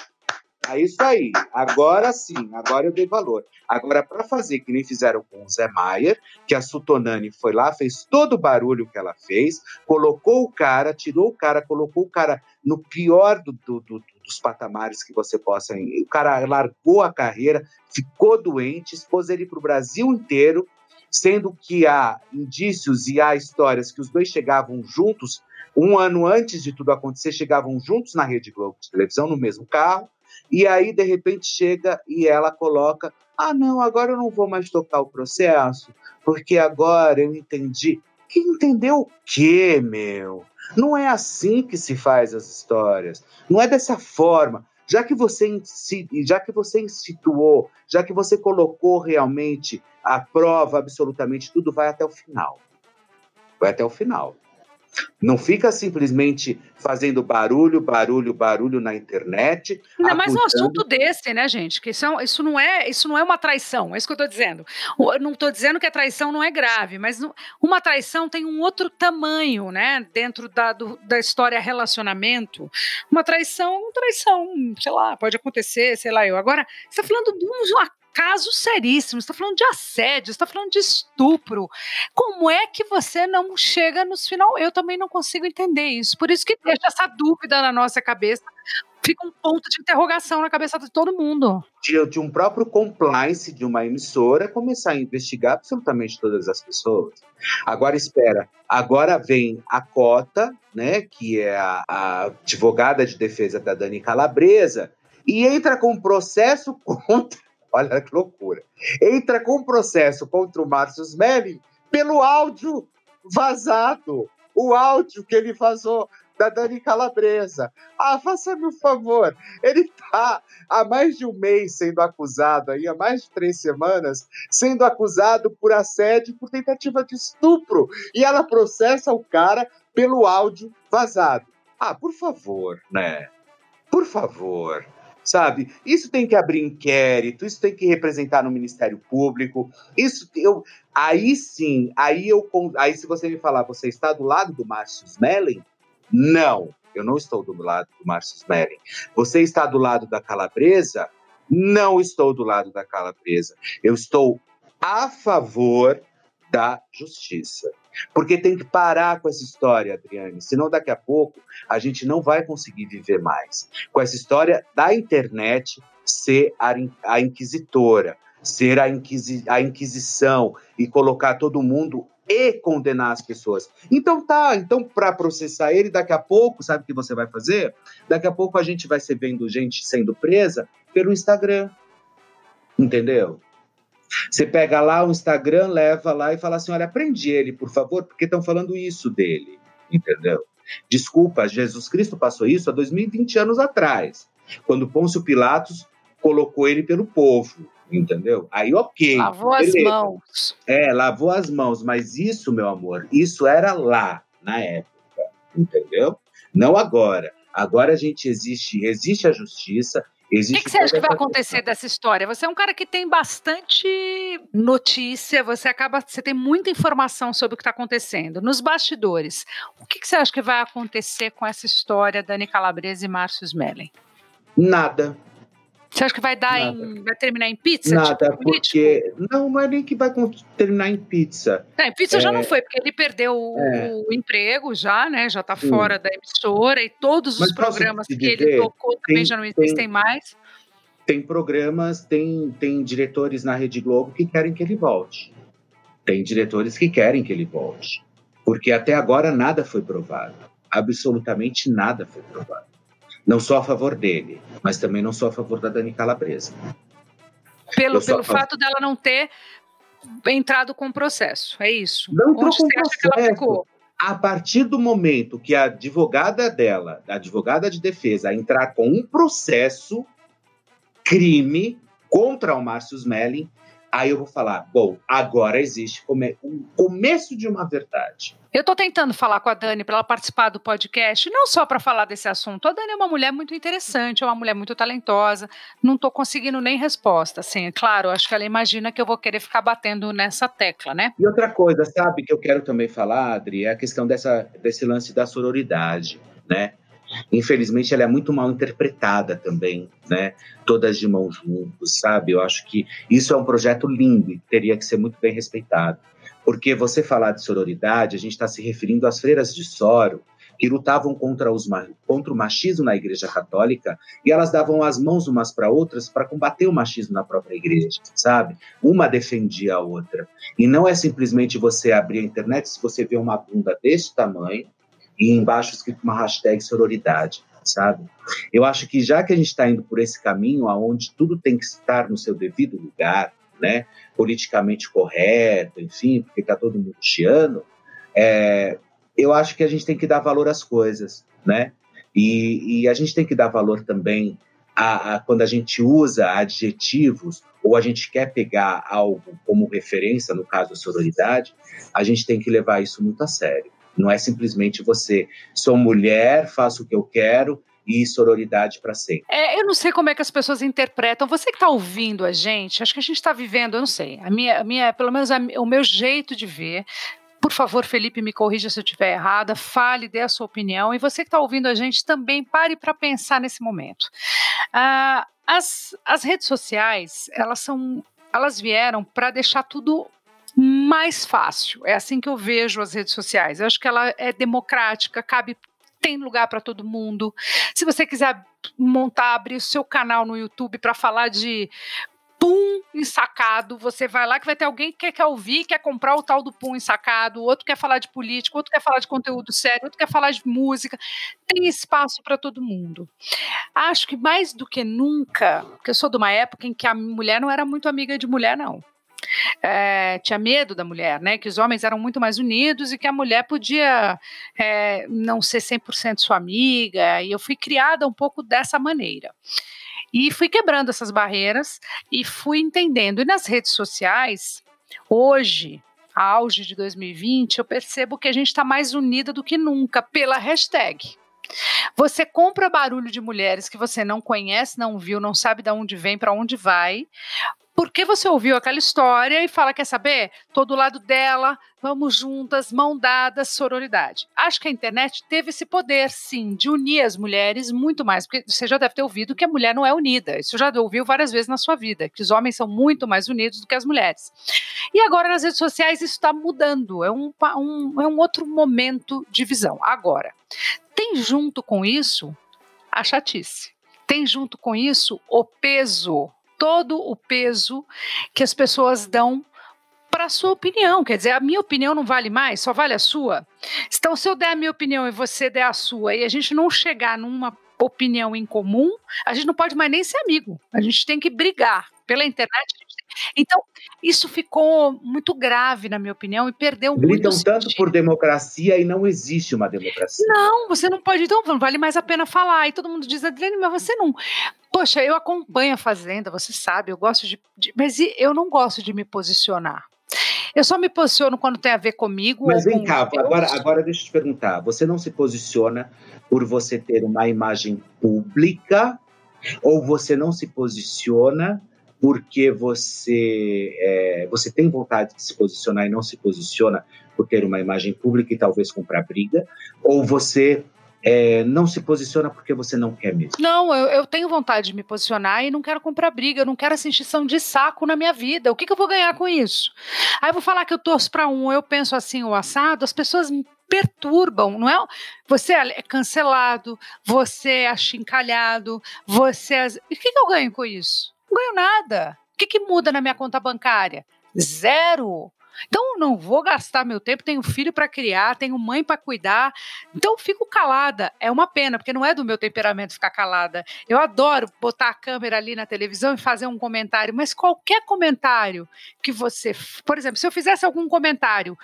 É isso aí. Agora sim, agora eu dei valor. Agora, para fazer que nem fizeram com o Zé Maier, que a Sutonani foi lá, fez todo o barulho que ela fez, colocou o cara, tirou o cara, colocou o cara no pior do, do, do, dos patamares que você possa. O cara largou a carreira, ficou doente, expôs ele para o Brasil inteiro, sendo que há indícios e há histórias que os dois chegavam juntos. Um ano antes de tudo acontecer, chegavam juntos na Rede Globo de televisão, no mesmo carro e aí, de repente, chega e ela coloca: ah, não, agora eu não vou mais tocar o processo, porque agora eu entendi. Que entendeu o quê, meu? Não é assim que se faz as histórias. Não é dessa forma. Já que você já que você instituiu, já que você colocou realmente a prova absolutamente tudo, vai até o final. Vai até o final. Não fica simplesmente fazendo barulho, barulho, barulho na internet. Ainda mais um assunto desse, né, gente? Que isso, é, isso, não é, isso não é uma traição, é isso que eu estou dizendo. Eu não estou dizendo que a traição não é grave, mas uma traição tem um outro tamanho, né? Dentro da, do, da história relacionamento. Uma traição, uma traição, sei lá, pode acontecer, sei lá eu. Agora, você está falando de uma caso seríssimo, está falando de assédio, está falando de estupro. Como é que você não chega nos final? Eu também não consigo entender isso. Por isso que deixa essa dúvida na nossa cabeça. Fica um ponto de interrogação na cabeça de todo mundo. De, de um próprio compliance de uma emissora começar a investigar absolutamente todas as pessoas. Agora espera, agora vem a Cota, né, que é a, a advogada de defesa da Dani Calabresa, e entra com um processo contra Olha que loucura. Entra com processo contra o Márcio Smelling pelo áudio vazado. O áudio que ele vazou da Dani Calabresa. Ah, faça-me um favor. Ele está há mais de um mês sendo acusado, aí, há mais de três semanas, sendo acusado por assédio por tentativa de estupro. E ela processa o cara pelo áudio vazado. Ah, por favor, né? Por favor sabe? Isso tem que abrir inquérito, isso tem que representar no Ministério Público. Isso eu aí sim, aí eu aí se você me falar, você está do lado do Márcio Smelling? Não, eu não estou do lado do Márcio Smelling. Você está do lado da Calabresa? Não estou do lado da Calabresa. Eu estou a favor da justiça. Porque tem que parar com essa história, Adriane, senão daqui a pouco a gente não vai conseguir viver mais. Com essa história da internet ser a, inquisitora, ser a, inquisi, a inquisição e colocar todo mundo e condenar as pessoas. Então tá, então para processar ele daqui a pouco, sabe o que você vai fazer? Daqui a pouco a gente vai ser vendo gente sendo presa pelo Instagram. Entendeu? Você pega lá o Instagram, leva lá e fala assim: olha, prende ele, por favor, porque estão falando isso dele. Entendeu? Desculpa, Jesus Cristo passou isso há 2020 anos atrás, quando Pôncio Pilatos colocou ele pelo povo. Entendeu? Aí, ok. Lavou beleza. as mãos. É, lavou as mãos, mas isso, meu amor, isso era lá, na época. Entendeu? Não agora. Agora a gente existe, existe a justiça, o que, que, você acha que vai acontecer dessa história? Você é um cara que tem bastante notícia, você acaba, você tem muita informação sobre o que está acontecendo nos bastidores. O que, que, você acha que vai acontecer com essa história Dani Calabresa e Márcio Smelling? Nada. Você acha que vai dar em, vai terminar em pizza? Nada, tipo, porque não, não é nem que vai terminar em pizza. É, em pizza é... já não foi, porque ele perdeu é... o emprego já, né? Já está fora da emissora e todos Mas os programas que dizer, ele tocou também tem, já não existem tem, mais. Tem programas, tem, tem diretores na Rede Globo que querem que ele volte. Tem diretores que querem que ele volte. Porque até agora nada foi provado. Absolutamente nada foi provado. Não sou a favor dele, mas também não sou a favor da Dani Calabresa. Pelo, pelo fato dela não ter entrado com o processo, é isso? Não entrou com processo. A partir do momento que a advogada dela, a advogada de defesa, entrar com um processo crime contra o Márcio Smelling, Aí eu vou falar, bom, agora existe um começo de uma verdade. Eu estou tentando falar com a Dani para ela participar do podcast, não só para falar desse assunto. A Dani é uma mulher muito interessante, é uma mulher muito talentosa. Não estou conseguindo nem resposta. Assim, é claro, acho que ela imagina que eu vou querer ficar batendo nessa tecla, né? E outra coisa, sabe, que eu quero também falar, Adri, é a questão dessa, desse lance da sororidade, né? Infelizmente, ela é muito mal interpretada também, né? Todas de mãos juntos, sabe? Eu acho que isso é um projeto lindo e teria que ser muito bem respeitado. Porque você falar de sororidade, a gente está se referindo às freiras de Soro, que lutavam contra, os, contra o machismo na Igreja Católica e elas davam as mãos umas para outras para combater o machismo na própria igreja, sabe? Uma defendia a outra. E não é simplesmente você abrir a internet se você vê uma bunda desse tamanho e embaixo escrito uma hashtag sororidade, sabe? Eu acho que já que a gente está indo por esse caminho, aonde tudo tem que estar no seu devido lugar, né, politicamente correto, enfim, porque está todo mundo chiando, é, eu acho que a gente tem que dar valor às coisas, né? E, e a gente tem que dar valor também a, a, quando a gente usa adjetivos ou a gente quer pegar algo como referência, no caso a sororidade, a gente tem que levar isso muito a sério. Não é simplesmente você, sou mulher, faço o que eu quero e sororidade para sempre. É, eu não sei como é que as pessoas interpretam. Você que está ouvindo a gente, acho que a gente está vivendo, eu não sei, a minha, a minha pelo menos a, o meu jeito de ver. Por favor, Felipe, me corrija se eu estiver errada, fale, dê a sua opinião. E você que está ouvindo a gente também pare para pensar nesse momento. Ah, as, as redes sociais, elas são elas vieram para deixar tudo mais fácil. É assim que eu vejo as redes sociais. Eu acho que ela é democrática, cabe tem lugar para todo mundo. Se você quiser montar, abrir o seu canal no YouTube para falar de pum ensacado, você vai lá que vai ter alguém que quer ouvir, quer comprar o tal do pum ensacado, outro quer falar de política, outro quer falar de conteúdo sério, outro quer falar de música. Tem espaço para todo mundo. Acho que mais do que nunca, porque eu sou de uma época em que a mulher não era muito amiga de mulher, não é, tinha medo da mulher, né? Que os homens eram muito mais unidos e que a mulher podia é, não ser 100% sua amiga. E eu fui criada um pouco dessa maneira. E fui quebrando essas barreiras e fui entendendo. E nas redes sociais, hoje, auge de 2020, eu percebo que a gente está mais unida do que nunca pela hashtag. Você compra barulho de mulheres que você não conhece, não viu, não sabe de onde vem, para onde vai, porque você ouviu aquela história e fala: quer saber? Tô do lado dela, vamos juntas, mão dadas, sororidade. Acho que a internet teve esse poder, sim, de unir as mulheres muito mais, porque você já deve ter ouvido que a mulher não é unida. Isso já ouviu várias vezes na sua vida, que os homens são muito mais unidos do que as mulheres. E agora nas redes sociais isso está mudando, é um, um, é um outro momento de visão. Agora, tem junto com isso a chatice. Tem junto com isso o peso todo o peso que as pessoas dão para a sua opinião. Quer dizer, a minha opinião não vale mais, só vale a sua. Então, se eu der a minha opinião e você der a sua, e a gente não chegar numa opinião em comum, a gente não pode mais nem ser amigo. A gente tem que brigar. Pela internet, então, isso ficou muito grave, na minha opinião, e perdeu Gritam muito. Gritam tanto por democracia e não existe uma democracia. Não, você não pode, então não vale mais a pena falar. E todo mundo diz, Adriane, mas você não. Poxa, eu acompanho a Fazenda, você sabe, eu gosto de. de mas eu não gosto de me posicionar. Eu só me posiciono quando tem a ver comigo. Mas vem cá, agora, agora deixa eu te perguntar. Você não se posiciona por você ter uma imagem pública ou você não se posiciona porque você, é, você tem vontade de se posicionar e não se posiciona por ter uma imagem pública e talvez comprar briga, ou você é, não se posiciona porque você não quer mesmo? Não, eu, eu, tenho vontade de me posicionar e não quero comprar briga, eu não quero essa encheção de saco na minha vida. O que, que eu vou ganhar com isso? Aí eu vou falar que eu torço para um, eu penso assim, o assado, as pessoas me perturbam, não é? Você é cancelado, você é achincalhado, você é... E o que, que eu ganho com isso? Não ganho nada. O que, que muda na minha conta bancária? Zero. Então, não vou gastar meu tempo. Tenho filho para criar, tenho mãe para cuidar. Então, fico calada. É uma pena, porque não é do meu temperamento ficar calada. Eu adoro botar a câmera ali na televisão e fazer um comentário, mas qualquer comentário que você. Por exemplo, se eu fizesse algum comentário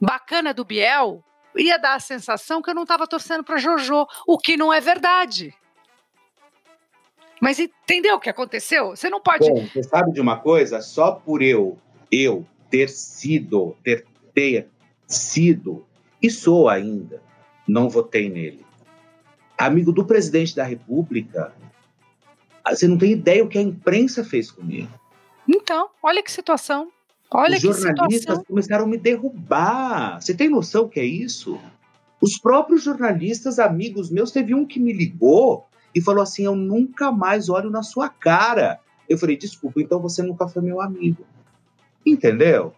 bacana do Biel, ia dar a sensação que eu não estava torcendo para Jojo, o que não é verdade. Mas entendeu o que aconteceu? Você não pode. Bom, você sabe de uma coisa? Só por eu, eu ter sido, ter, ter sido, e sou ainda, não votei nele. Amigo do presidente da República, você não tem ideia o que a imprensa fez comigo. Então, olha que situação. Olha Os jornalistas situação. começaram a me derrubar. Você tem noção que é isso? Os próprios jornalistas, amigos meus, teve um que me ligou e falou assim: Eu nunca mais olho na sua cara. Eu falei: Desculpa, então você nunca foi meu amigo. Entendeu?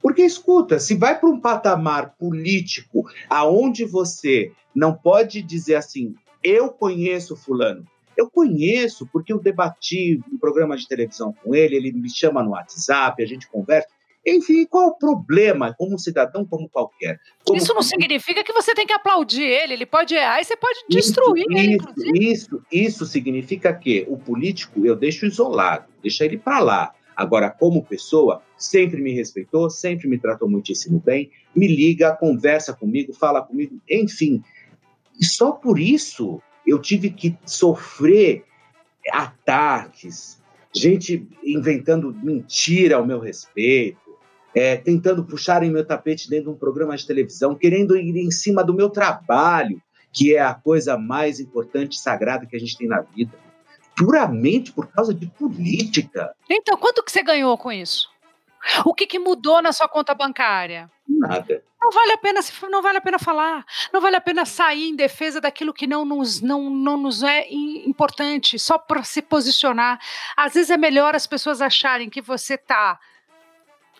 Porque escuta, se vai para um patamar político aonde você não pode dizer assim, eu conheço fulano. Eu conheço porque eu debati um programa de televisão com ele, ele me chama no WhatsApp, a gente conversa. Enfim, qual o problema como um cidadão como qualquer? Como- Isso não significa que você tem que aplaudir ele. Ele pode errar e você pode destruir isso, ele, isso, inclusive. Isso, isso significa que o político eu deixo isolado, deixa ele para lá. Agora, como pessoa, sempre me respeitou, sempre me tratou muitíssimo bem, me liga, conversa comigo, fala comigo, enfim. E só por isso eu tive que sofrer ataques, gente inventando mentira ao meu respeito, é, tentando puxarem meu tapete dentro de um programa de televisão, querendo ir em cima do meu trabalho, que é a coisa mais importante e sagrada que a gente tem na vida. Puramente por causa de política. Então, quanto que você ganhou com isso? O que, que mudou na sua conta bancária? Nada. Não vale a pena não vale a pena falar, não vale a pena sair em defesa daquilo que não nos, não, não nos é im- importante, só para se posicionar. Às vezes é melhor as pessoas acharem que você está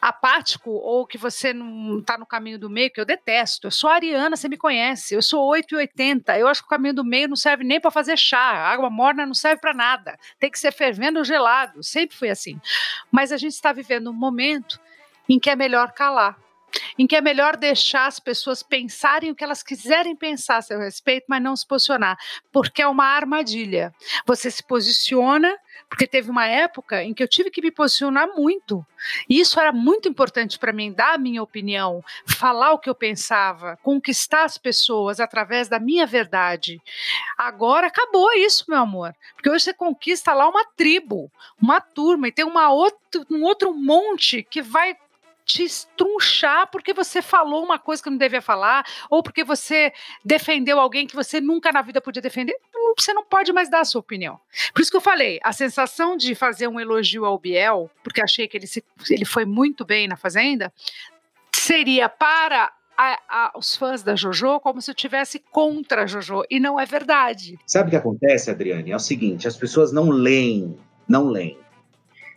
apático ou que você não está no caminho do meio, que eu detesto. Eu sou ariana, você me conhece. Eu sou 8,80. Eu acho que o caminho do meio não serve nem para fazer chá. Água morna não serve para nada. Tem que ser fervendo ou gelado. Sempre foi assim. Mas a gente está vivendo um momento em que é melhor calar em que é melhor deixar as pessoas pensarem o que elas quiserem pensar a seu respeito, mas não se posicionar, porque é uma armadilha. Você se posiciona, porque teve uma época em que eu tive que me posicionar muito. E isso era muito importante para mim, dar a minha opinião, falar o que eu pensava, conquistar as pessoas através da minha verdade. Agora acabou isso, meu amor. Porque hoje você conquista lá uma tribo, uma turma, e tem uma outro, um outro monte que vai te estrunchar porque você falou uma coisa que não devia falar, ou porque você defendeu alguém que você nunca na vida podia defender, Hum, você não pode mais dar a sua opinião. Por isso que eu falei, a sensação de fazer um elogio ao Biel, porque achei que ele, se, ele foi muito bem na Fazenda, seria para a- a- os fãs da JoJo como se eu tivesse contra a JoJo, e não é verdade. Sabe o que acontece, Adriane? É o seguinte: as pessoas não leem, não leem.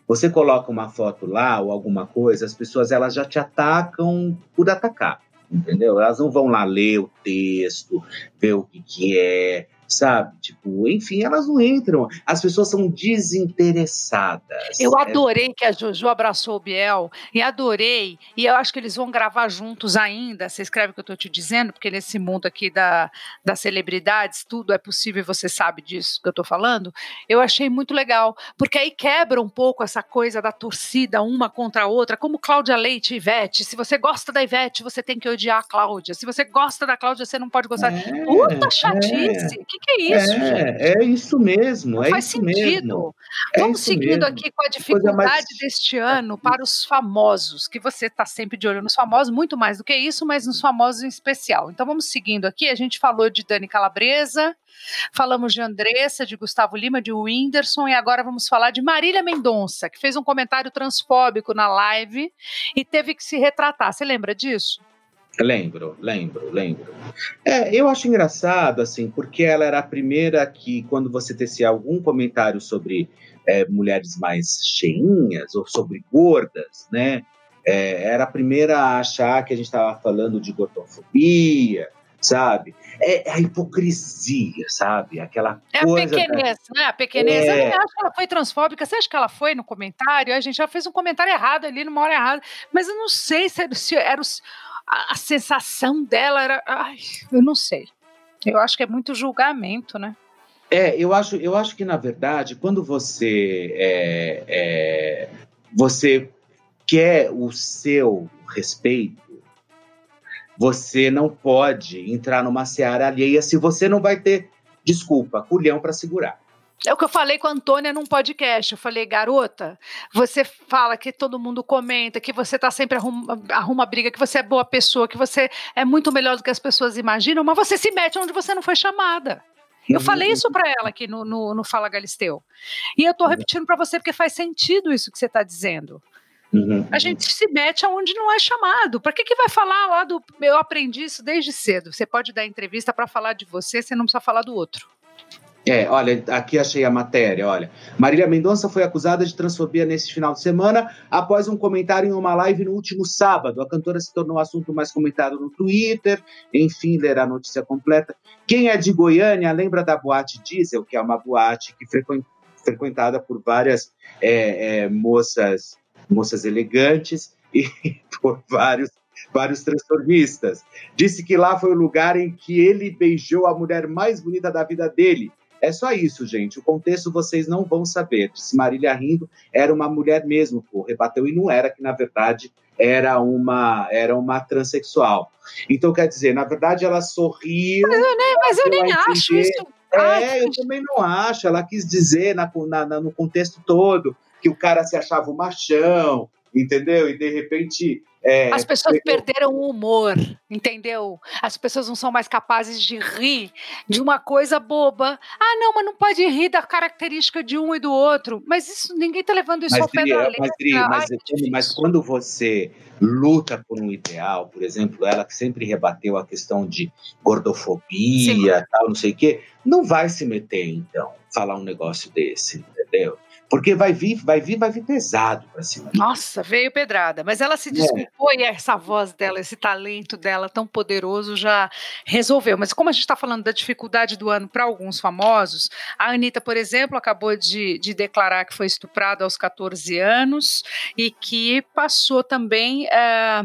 Você coloca uma foto lá ou alguma coisa, as pessoas elas já te atacam por atacar, entendeu? Elas não vão lá ler o texto, ver o que, que é, sabe? Tipo, enfim, elas não entram. As pessoas são desinteressadas. Eu É- adorei que a Jojo abraçou o Biel e adorei. E eu acho que eles vão gravar juntos ainda. Você escreve o que eu estou te dizendo, porque nesse mundo aqui da, das celebridades, tudo é possível e você sabe disso que eu estou falando. Eu achei muito legal, porque aí quebra um pouco essa coisa da torcida uma contra a outra, como Cláudia Leite e Ivete. Se você gosta da Ivete, você tem que odiar a Cláudia. Se você gosta da Cláudia, você não pode gostar. É, Puta chatice! O que, que é isso, é, é isso mesmo, Não é faz isso sentido. mesmo. É Vamos seguindo mesmo. aqui com a dificuldade mais- deste ano para os famosos, que você está sempre de olho nos famosos, muito mais do que isso, mas nos famosos em especial. Então vamos seguindo aqui. A gente falou de Dani Calabresa, falamos de Andressa, de Gustavo Lima, de Whindersson, e agora vamos falar de Marília Mendonça, que fez um comentário transfóbico na live e teve que se retratar. Você lembra disso? Lembro, lembro, lembro. É, eu acho engraçado, assim, porque ela era a primeira que, quando você tecia algum comentário sobre é, mulheres mais cheinhas ou sobre gordas, né? é, era a primeira a achar que a gente estava falando de gordofobia, sabe? É a hipocrisia, sabe? Aquela É a coisa. da- pequenez, né? A pequenez. Eu É. nem acho que ela foi transfóbica. Você acha que ela foi no comentário? A gente já fez um comentário errado ali, numa hora errada. Mas eu não sei se era, se era os- a, a sensação dela era. Ai, eu não sei. Eu acho que é muito julgamento, né? É, eu acho, eu acho que na verdade, quando você é, é, você quer o seu respeito, você não pode entrar numa seara alheia se você não vai ter, desculpa, culhão para segurar. É o que eu falei com a Antônia num podcast. Eu falei, garota, você fala que todo mundo comenta, que você tá sempre arruma, arruma briga, que você é boa pessoa, que você é muito melhor do que as pessoas imaginam, mas você se mete onde você não foi chamada. Eu Uhum, falei isso para ela aqui no, no, no Fala Galisteu. E eu tô Uhum. repetindo para você porque faz sentido isso que você está dizendo. Uhum, A gente se mete aonde não é chamado. Para que, que vai falar lá do. Eu aprendi isso desde cedo. Você pode dar entrevista para falar de você, você não precisa falar do outro. É, olha, aqui achei a matéria, olha. Marília Mendonça foi acusada de transfobia neste final de semana após um comentário em uma live no último sábado. A cantora se tornou assunto mais comentado no Twitter. Enfim, ler a notícia completa. Quem é de Goiânia lembra da Boate Diesel, que é uma boate que frequen- frequentada por várias é, é, moças, moças elegantes e por vários vários transformistas. Disse que lá foi o lugar em que ele beijou a mulher mais bonita da vida dele. É só isso, gente. O contexto vocês não vão saber. Disse Marília rindo, era uma mulher mesmo, pô, rebateu e não era, que na verdade era uma era uma transexual. Então quer dizer, na verdade ela sorriu. Mas eu nem a acho entender. isso. Ai, É, eu também não acho. Ela quis dizer na, na- na- no contexto todo que o cara se achava um machão, entendeu? E de repente. é, As pessoas pegou- perderam o humor, entendeu? As pessoas não são mais capazes de rir de uma coisa boba. Ah, não, mas não pode rir da característica de um e do outro. Mas isso ninguém tá levando isso Mas, ao pé da mas. Dri, mas, mas quando você luta por um ideal, por exemplo, ela que sempre rebateu a questão de gordofobia, tal, não sei o quê, não vai se meter, então, falar um negócio desse, entendeu? Porque vai vir, vai vir, vai vir pesado pra cima. Nossa, veio pedrada. Mas ela É. se desculpou e essa voz dela, esse talento dela tão poderoso já resolveu. Mas como a gente está falando da dificuldade do ano para alguns famosos, a Anitta, por exemplo, acabou de, de declarar que foi estuprada aos 14 anos e que passou também eh,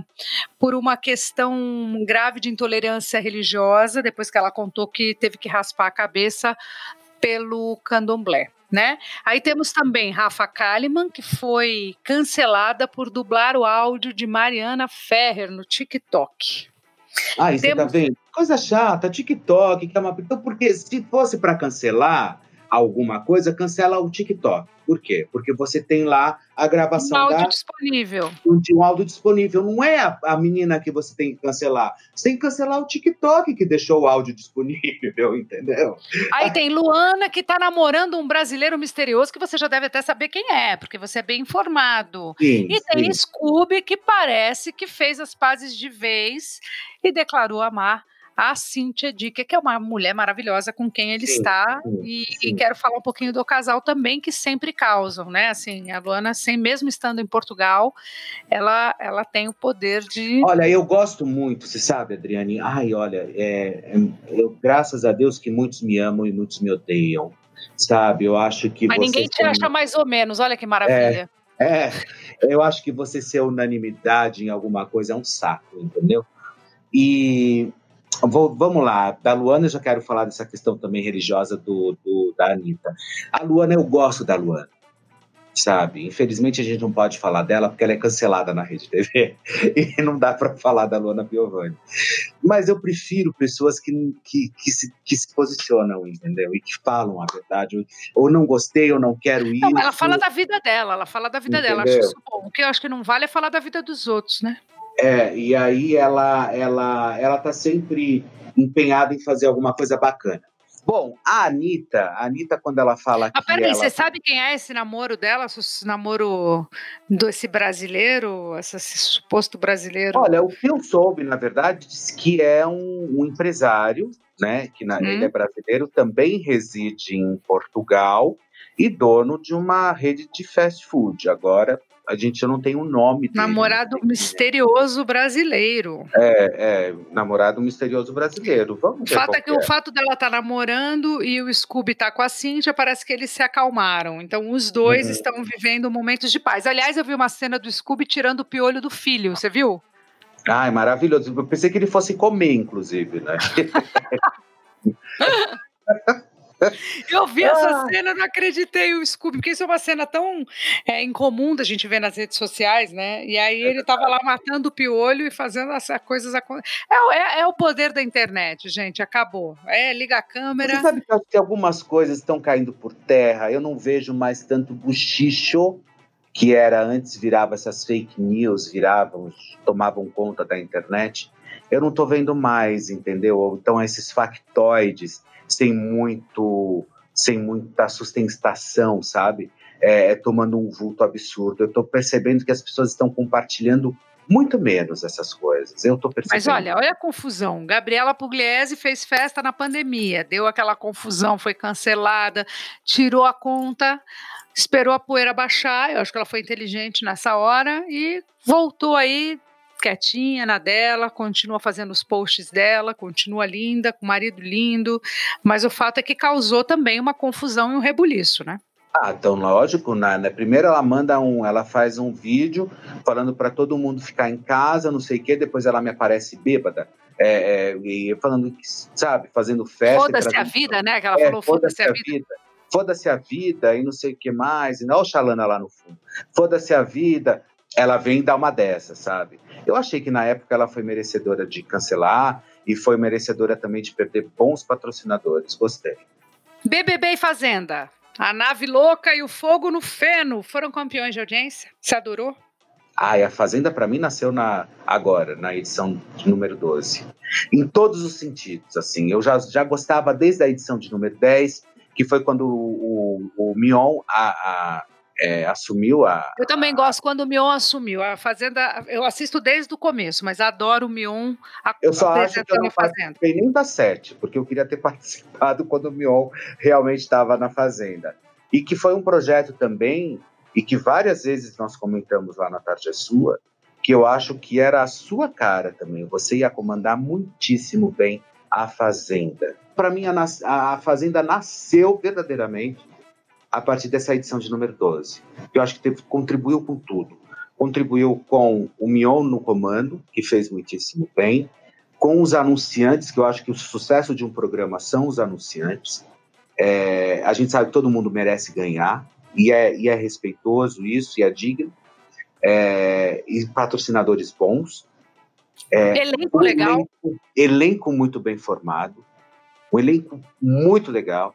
por uma questão grave de intolerância religiosa, depois que ela contou que teve que raspar a cabeça pelo candomblé. Né? Aí temos também Rafa Kalimann, que foi cancelada por dublar o áudio de Mariana Ferrer no TikTok. Ah, você tá Temos- vendo? Coisa chata, TikTok, que é uma. Então, porque se fosse para cancelar alguma coisa, cancela o TikTok. Por quê? Porque você tem lá a Um gravação áudio da, disponível. de um áudio disponível. Não é a, a menina que você tem que cancelar. Você tem que cancelar o TikTok que deixou o áudio disponível, entendeu? Aí tem Luana, que tá namorando um brasileiro misterioso, que você já deve até saber quem é, porque você é bem informado. Sim, E tem sim. Scooby, que parece que fez as pazes de vez e declarou amar a Cíntia Dicker, que é uma mulher maravilhosa com quem ele Sim, está. sim, e, sim. e quero falar um pouquinho do casal também, que sempre causam, né? Assim, a Luana, sem, mesmo estando em Portugal, ela, ela tem o poder de. Olha, eu gosto muito, você sabe, Adriane? Ai, olha, é, é- eu, graças a Deus que muitos me amam e muitos me odeiam. Sabe, eu acho que Mas ninguém te acha mais ou menos, olha que maravilha. É, eu acho que você ser unanimidade em alguma coisa é um saco, entendeu? E vou- vamos lá, da Luana eu já quero falar dessa questão também religiosa do, do- da Anitta. A Luana, eu gosto da Luana, sabe? Infelizmente a gente não pode falar dela porque ela é cancelada na Rede TV e não dá para falar da Luana Piovani. Mas eu prefiro pessoas que, que, que, se, que se posicionam, entendeu? E que falam a verdade. Ou não gostei, ou não quero. Não, ela fala da vida dela, ela fala da vida dela. Acho Entendeu? isso bom. O que eu acho que não vale é falar da vida dos outros, né? É, e aí ela, ela, ela tá sempre empenhada em fazer alguma coisa bacana. Bom, a Anitta, a Anitta, quando ela fala que peraí, ela... você sabe quem é esse namoro dela? Esse namoro desse brasileiro, esse suposto brasileiro? Olha, o que eu soube, na verdade, diz que é um, um empresário, né? Que na, Uhum. ele é brasileiro, também reside em Portugal e dono de uma rede de fast food. Agora, a gente não tem o nome dele. Namorado não sei misterioso brasileiro. é. É, é, namorado misterioso brasileiro. Vamos ver fato é que o fato dela estar namorando e o Scooby tá com a Cíntia, parece que eles se acalmaram. Então, os dois Uhum. estão vivendo momentos de paz. Aliás, eu vi uma cena do Scooby tirando o piolho do filho, você viu? Ai, maravilhoso. Eu pensei que ele fosse comer, inclusive, né? Eu vi essa ah. cena, não acreditei o Scooby, porque isso é uma cena tão é, incomum da gente ver nas redes sociais, né? E aí ele tava lá matando o piolho e fazendo essas coisas acontecer. É, é, é, o poder da internet, gente, acabou. É, liga a câmera. Você sabe que algumas coisas estão caindo por terra, eu não vejo mais tanto buchicho que era antes virava essas fake news, viravam, tomavam conta da internet. Eu não estou vendo mais, entendeu? Então esses factoides sem muito, sem muita sustentação, sabe? É, é, tomando um vulto absurdo. Eu estou percebendo que as pessoas estão compartilhando muito menos essas coisas. Eu tô percebendo. Mas olha, olha a confusão. Gabriela Pugliese fez festa na pandemia, deu aquela confusão, foi cancelada, tirou a conta, esperou a poeira baixar. Eu acho que ela foi inteligente nessa hora e voltou aí quietinha na dela, continua fazendo os posts dela, continua linda, com o marido lindo, mas o fato é que causou também uma confusão e um rebuliço, né? Ah, então lógico, né? né? Primeiro ela manda um, ela faz um vídeo falando para todo mundo ficar em casa, não sei o quê, depois ela me aparece bêbada. É, é, e falando, sabe, fazendo festa. Foda-se a vida, né? Que ela é, falou, foda-se foda a vida. vida. Foda-se a vida e não sei o que mais. E não o Xalana lá no fundo. Foda-se a vida. Ela vem dar uma dessa, sabe? Eu achei que na época ela foi merecedora de cancelar e foi merecedora também de perder bons patrocinadores. Gostei. BBB e Fazenda. A nave louca e o fogo no feno foram campeões de audiência. Você adorou? Ah, e a Fazenda para mim nasceu na agora, na edição de número 12. Em todos os sentidos, assim. Eu já, já gostava desde a edição de número 10, que foi quando o, o, o Mion, a, a é, assumiu a. Eu também gosto quando o Mion assumiu. A Fazenda, eu assisto desde o começo, mas adoro o Mion a, eu só acho que eu não Fazenda. nem da sete, porque eu queria ter participado quando o Mion realmente estava na Fazenda. E que foi um projeto também, e que várias vezes nós comentamos lá na Tarde é Sua, que eu acho que era a sua cara também. Você ia comandar muitíssimo bem a Fazenda. Para mim, a, a Fazenda nasceu verdadeiramente a partir dessa edição de número 12. Eu acho que teve, contribuiu com tudo. Contribuiu com o Mion no comando, que fez muitíssimo bem, com os anunciantes, que eu acho que o sucesso de um programa são os anunciantes. É, a gente sabe que todo mundo merece ganhar, e é, e é respeitoso isso, e é digno. É, e patrocinadores bons. É, elenco um legal. Elenco, elenco muito bem formado. Um elenco muito legal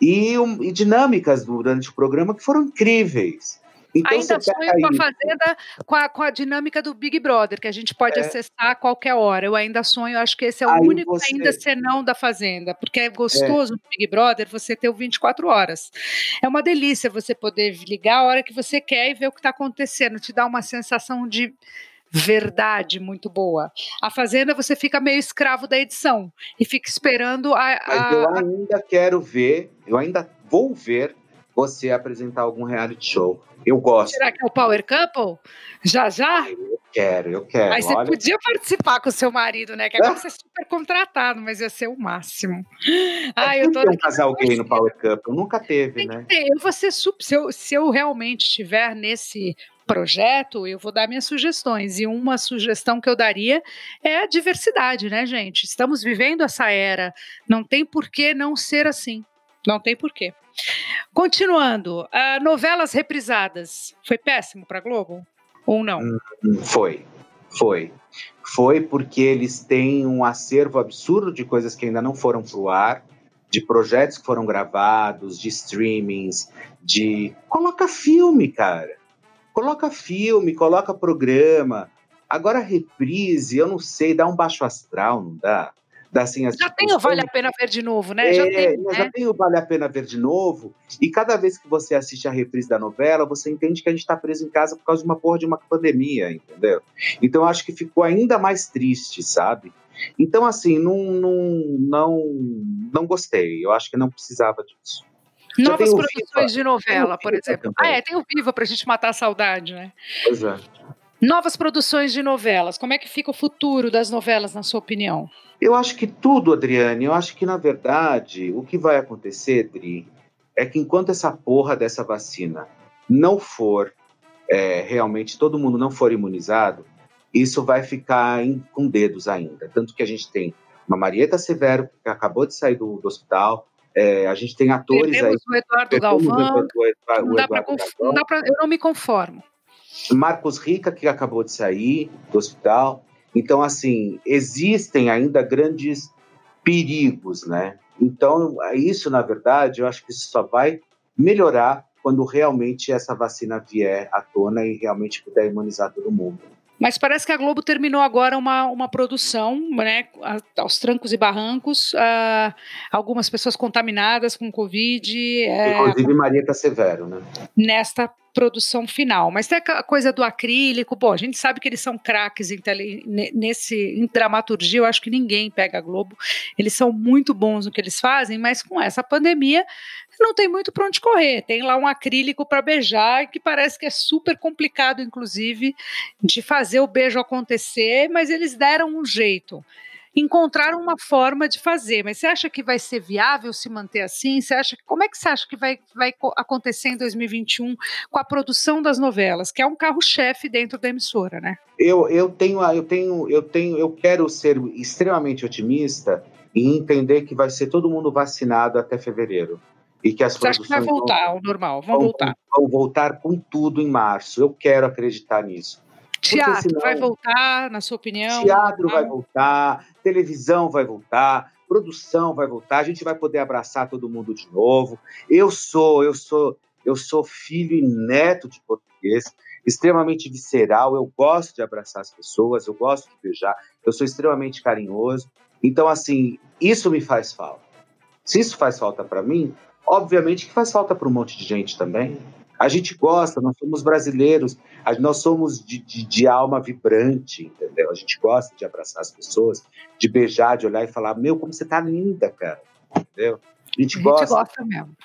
e, um, e dinâmicas durante o programa que foram incríveis. Então, Ainda sonho com a Fazenda, com a, com a, dinâmica do Big Brother, que a gente pode é. acessar a qualquer hora. Eu ainda sonho, acho que esse é o aí único você... ainda senão da Fazenda, porque é gostoso é. no Big Brother você ter o 24 horas. É uma delícia você poder ligar a hora que você quer e ver o que está acontecendo, te dá uma sensação de verdade muito boa. A Fazenda você fica meio escravo da edição e fica esperando a, a... Mas eu ainda quero ver, eu ainda vou ver você apresentar algum reality show. Eu gosto. Será que é o Power Couple? Já já? Eu quero, eu quero. Mas você Olha... podia participar com o seu marido, né? Que agora você é super contratado, mas ia ser o máximo. Ah, eu tô um casal gay no Power Couple, nunca teve, Tem né? Eu vou ser super, se eu, se eu realmente estiver nesse projeto, eu vou dar minhas sugestões. E uma sugestão que eu daria é a diversidade, né, gente? Estamos vivendo essa era. Não tem por que não ser assim. Não tem porquê. Continuando, uh, novelas reprisadas. Foi péssimo para Globo? Ou não? Hum, foi, foi. Foi porque eles têm um acervo absurdo de coisas que ainda não foram para o ar, de projetos que foram gravados, de streamings, de. Coloca filme, cara. Coloca filme, coloca programa. Agora reprise, eu não sei, dá um baixo astral, não dá? Dá assim, as já tem o Vale a Pena Ver de Novo, né? É, já tem, né? já tem o Vale a Pena Ver de Novo. E cada vez que você assiste a reprise da novela, você entende que a gente está preso em casa por causa de uma porra de uma pandemia, entendeu? Então acho que ficou ainda mais triste, sabe? Então, assim, não, não, não, não gostei. Eu acho que não precisava disso. Novas produções de novela, por exemplo. Também. Ah, é, tem o Viva pra gente matar a saudade, né? Pois é. Novas produções de novelas. Como é que fica o futuro das novelas, na sua opinião? Eu acho que tudo, Adriane. Eu acho que, na verdade, o que vai acontecer, Dri, é que enquanto essa porra dessa vacina não for é, realmente, todo mundo não for imunizado, isso vai ficar em, com dedos ainda. Tanto que a gente tem uma Marieta Severo, que acabou de sair do, do hospital, É, a gente tem atores Perdemos aí. o Eduardo Galvão. O Edu- Não dá Eduardo Galvão. dá pra- eu não me conformo. Marcos Rica, que acabou de sair do hospital. Então, assim, existem ainda grandes perigos, né? Então, isso, na verdade, eu acho que isso só vai melhorar quando realmente essa vacina vier à tona e realmente puder imunizar todo mundo. Mas parece que a Globo terminou agora uma, uma produção, né, aos trancos e barrancos, ah, algumas pessoas contaminadas com Covid é, Inclusive, Maria tá severo, né? nesta produção final. Mas tem a coisa do acrílico, bom, a gente sabe que eles são craques em, tele, ne- nesse, em dramaturgia, eu acho que ninguém pega a Globo, eles são muito bons no que eles fazem, mas com essa pandemia não tem muito para onde correr. Tem lá um acrílico para beijar, que parece que é super complicado, inclusive, de fazer o beijo acontecer, mas eles deram um jeito. Encontraram uma forma de fazer, mas você acha que vai ser viável se manter assim? Você acha como é que você acha que vai, vai co- acontecer em 2021 com a produção das novelas, que é um carro-chefe dentro da emissora, né? Eu, eu tenho, eu tenho, eu tenho, eu quero ser extremamente otimista e entender que vai ser todo mundo vacinado até fevereiro e que as Você acha que vai produções vão- voltar ao normal? Vão vão, voltar. vão voltar com tudo em março. Eu quero acreditar nisso. Teatro senão- vai voltar, na sua opinião? Teatro vai voltar, televisão vai voltar, produção vai voltar, a gente vai poder abraçar todo mundo de novo. Eu sou, eu sou, eu sou filho e neto de português, extremamente visceral, eu gosto de abraçar as pessoas, eu gosto de beijar, eu sou extremamente carinhoso. Então assim, isso me faz falta. Se isso faz falta para mim, obviamente que faz falta para um monte de gente também. A gente gosta, nós somos brasileiros, nós somos de, de- de alma vibrante, entendeu? A gente gosta de abraçar as pessoas, de beijar, de olhar e falar: Meu, como você tá linda, cara. Entendeu? A gente, A gente gosta. gosta mesmo.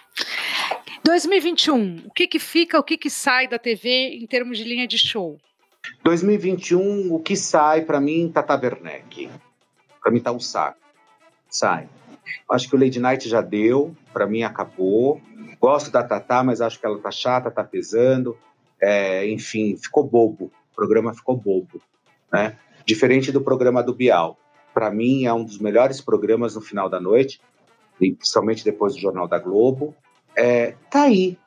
2021, o que que fica, o que que sai da TV em termos de linha de show? 2021, o que sai para mim, Tata Werneck. Para mim tá um saco. Sai. Acho que o Lady Night já deu, para mim acabou. Gosto da Tatá, mas acho que ela tá chata, tá pesando. É, enfim, ficou bobo. O programa ficou bobo, né? Diferente do programa do Bial. Para mim é um dos melhores programas no final da noite, e principalmente depois do Jornal da Globo. É, tá aí.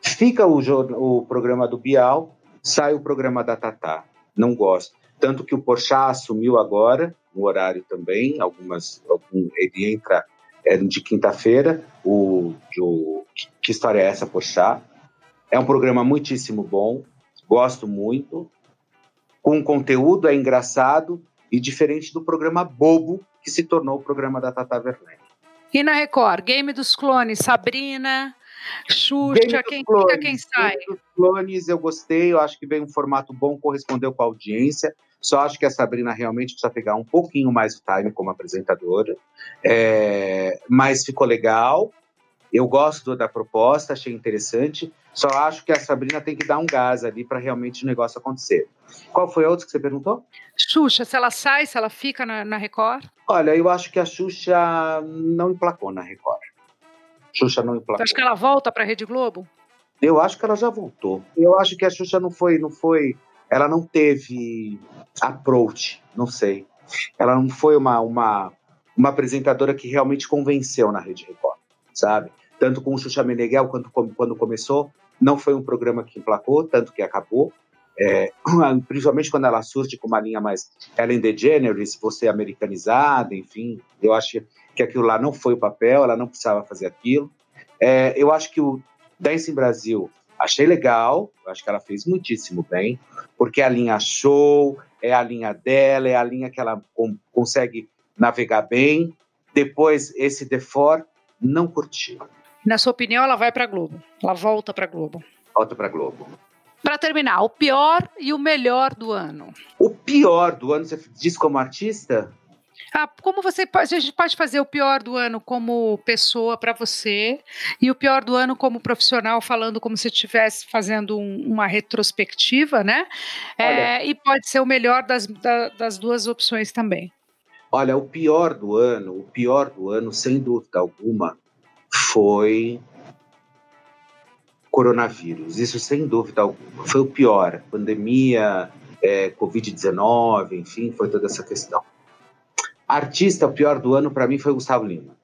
Fica o, o programa do Bial, sai o programa da Tatá. Não gosto. Tanto que o Porchat assumiu agora, no horário também, algumas, algum, ele entra é, de quinta-feira, o, o Que História é essa, Porchat? É um programa muitíssimo bom, gosto muito, com conteúdo, é engraçado e diferente do programa bobo que se tornou o programa da Tata Werneck. E na Record, Game dos Clones, Sabrina, Xuxa, quem Clones, fica, quem sai? Game dos Clones, eu gostei, eu acho que veio um formato bom, correspondeu com a audiência. Só acho que a Sabrina realmente precisa pegar um pouquinho mais o time como apresentadora. É, mas ficou legal. Eu gosto da proposta, achei interessante. Só acho que a Sabrina tem que dar um gás ali para realmente o negócio acontecer. Qual foi a outra que você perguntou? Xuxa, se ela sai, se ela fica na, na Record? Olha, eu acho que a Xuxa não emplacou na Record. Xuxa não Você emplacou. acha que ela volta para a Rede Globo? Eu acho que ela já voltou. Eu acho que a Xuxa não foi, não foi, ela não teve approach, não sei. Ela não foi uma, uma, uma apresentadora que realmente convenceu na Rede Record, sabe? Tanto com o Xuxa Meneghel quanto com- quando começou, não foi um programa que emplacou, tanto que acabou. É, principalmente quando ela surge com uma linha mais Ellen DeGeneres, você americanizada, enfim. Eu acho que aquilo lá não foi o papel, ela não precisava fazer aquilo. É, eu acho que o Dance em Brasil, achei legal, acho que ela fez muitíssimo bem, porque a linha show, é a linha dela, é a linha que ela consegue navegar bem. Depois, esse The Four, não curti. Na sua opinião, ela vai para a Globo. Ela volta para a Globo. Volta pra Globo. Para terminar, o pior e o melhor do ano. O pior do ano, você diz como artista? Ah, como você pode, a gente pode fazer o pior do ano como pessoa para você e o pior do ano como profissional, falando como se estivesse fazendo um- uma retrospectiva, né? É, e pode ser o melhor das, da- das duas opções também. Olha, o pior do ano, o pior do ano, sem dúvida alguma, foi coronavírus. Isso sem dúvida alguma. Foi o pior. Pandemia, é, Covid-19, enfim, foi toda essa questão. Artista, o pior do ano para mim foi Gustavo Lima.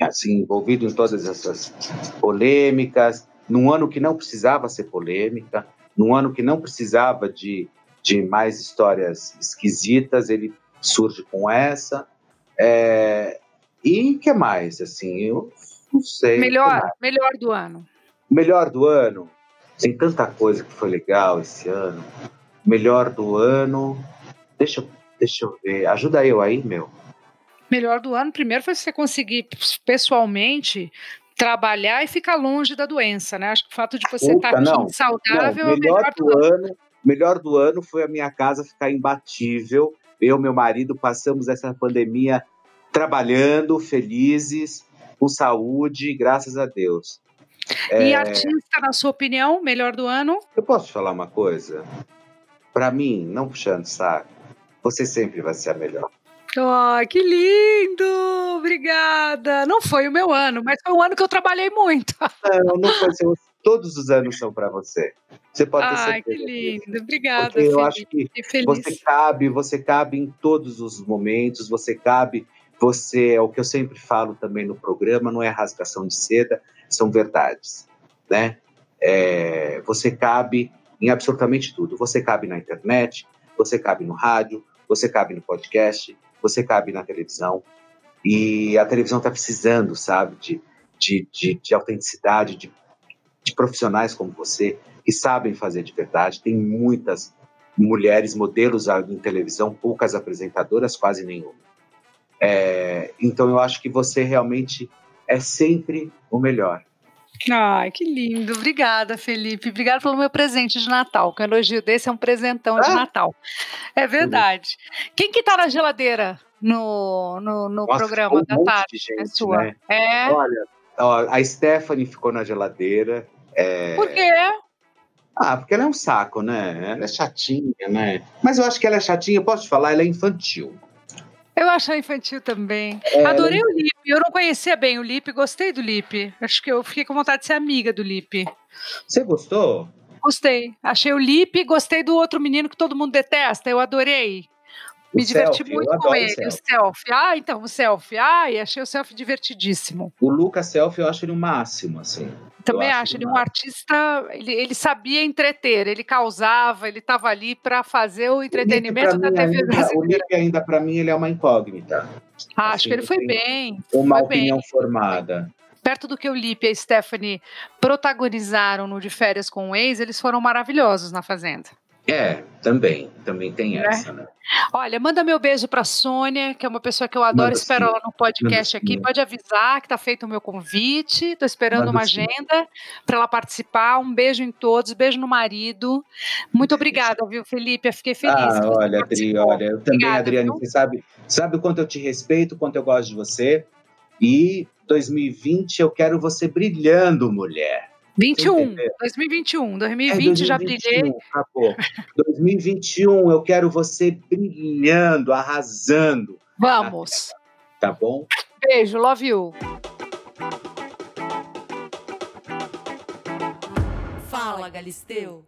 assim, envolvido em todas essas polêmicas, num ano que não precisava ser polêmica, num ano que não precisava de, de mais histórias esquisitas, ele surge com essa. É, e que mais? Assim, eu não sei. Melhor, melhor do ano. Melhor do ano. Tem tanta coisa que foi legal esse ano. Melhor do ano. Deixa, deixa eu ver. Ajuda eu aí, meu. Melhor do ano, primeiro foi você conseguir pessoalmente trabalhar e ficar longe da doença, né? Acho que o fato de você estar aqui saudável não, melhor é o melhor do, do ano. ano. Melhor do ano foi a minha casa ficar imbatível. Eu e meu marido passamos essa pandemia trabalhando, felizes, com saúde, graças a Deus. E é... artista, na sua opinião, melhor do ano? Eu posso falar uma coisa? Para mim, não puxando saco, você sempre vai ser a melhor. Oh, que lindo! Obrigada! Não foi o meu ano, mas foi um ano que eu trabalhei muito. Não, não foi seu. Todos os anos são para você. Você pode ter Ai, que lindo! Obrigada. Porque eu acho que você cabe, você cabe em todos os momentos, você cabe você é o que eu sempre falo também no programa, não é rasgação de seda, são verdades, né? É, você cabe em absolutamente tudo. Você cabe na internet, você cabe no rádio, você cabe no podcast, você cabe na televisão. E a televisão está precisando, sabe, de, de, de, de autenticidade, de, de profissionais como você, que sabem fazer de verdade. Tem muitas mulheres modelos em televisão, poucas apresentadoras, quase nenhuma. É, então eu acho que você realmente é sempre o melhor. Ai, que lindo. Obrigada, Felipe. Obrigada pelo meu presente de Natal. Que um elogio desse é um presentão ah. de Natal. É verdade. Quem que tá na geladeira no, no, no Nossa, programa um da tarde? Gente, é sua. Né? É. Olha, ó, a Stephanie ficou na geladeira. É... Por quê? Ah, porque ela é um saco, né? Ela é chatinha, né? Mas eu acho que ela é chatinha, posso te falar, ela é infantil. Eu acho infantil também. É, Adorei o Lipe. Eu não conhecia bem o Lipe, gostei do Lipe. Acho que eu fiquei com vontade de ser amiga do Lipe. Você gostou? Gostei. Achei o Lipe, gostei do outro menino que todo mundo detesta. Eu adorei. Me diverti muito com ele, o selfie. Ah, então, o selfie. Ai, achei o selfie divertidíssimo. O Lucas Selfie eu acho ele o máximo, assim. Também acho, acho ele um artista, ele, ele sabia entreter, ele causava, ele estava ali para fazer o entretenimento o da TV ainda, brasileira. O Nick ainda, para mim, ele é uma incógnita. Ah, assim, acho que ele foi bem. Uma foi opinião bem. formada. Perto do que o Lipe e a Stephanie protagonizaram no De Férias com o Ex, eles foram maravilhosos na Fazenda. É, também, também tem né? essa, né? Olha, manda meu beijo para Sônia, que é uma pessoa que eu adoro, manda espero sim. ela no podcast manda aqui. Sim. Pode avisar que está feito o meu convite. Estou esperando manda uma sim. agenda para ela participar. Um beijo em todos, beijo no marido. Muito obrigada, viu, Felipe? Eu fiquei feliz. Ah, olha, Adri, olha, eu também, obrigada, Adriane, viu? você sabe, sabe o quanto eu te respeito, o quanto eu gosto de você. E 2020 eu quero você brilhando, mulher. 21, 2021, 2020 é, já brilhei. Acabou. 2021 eu quero você brilhando, arrasando. Vamos. Tá bom? Beijo, love you. Fala, Galisteu.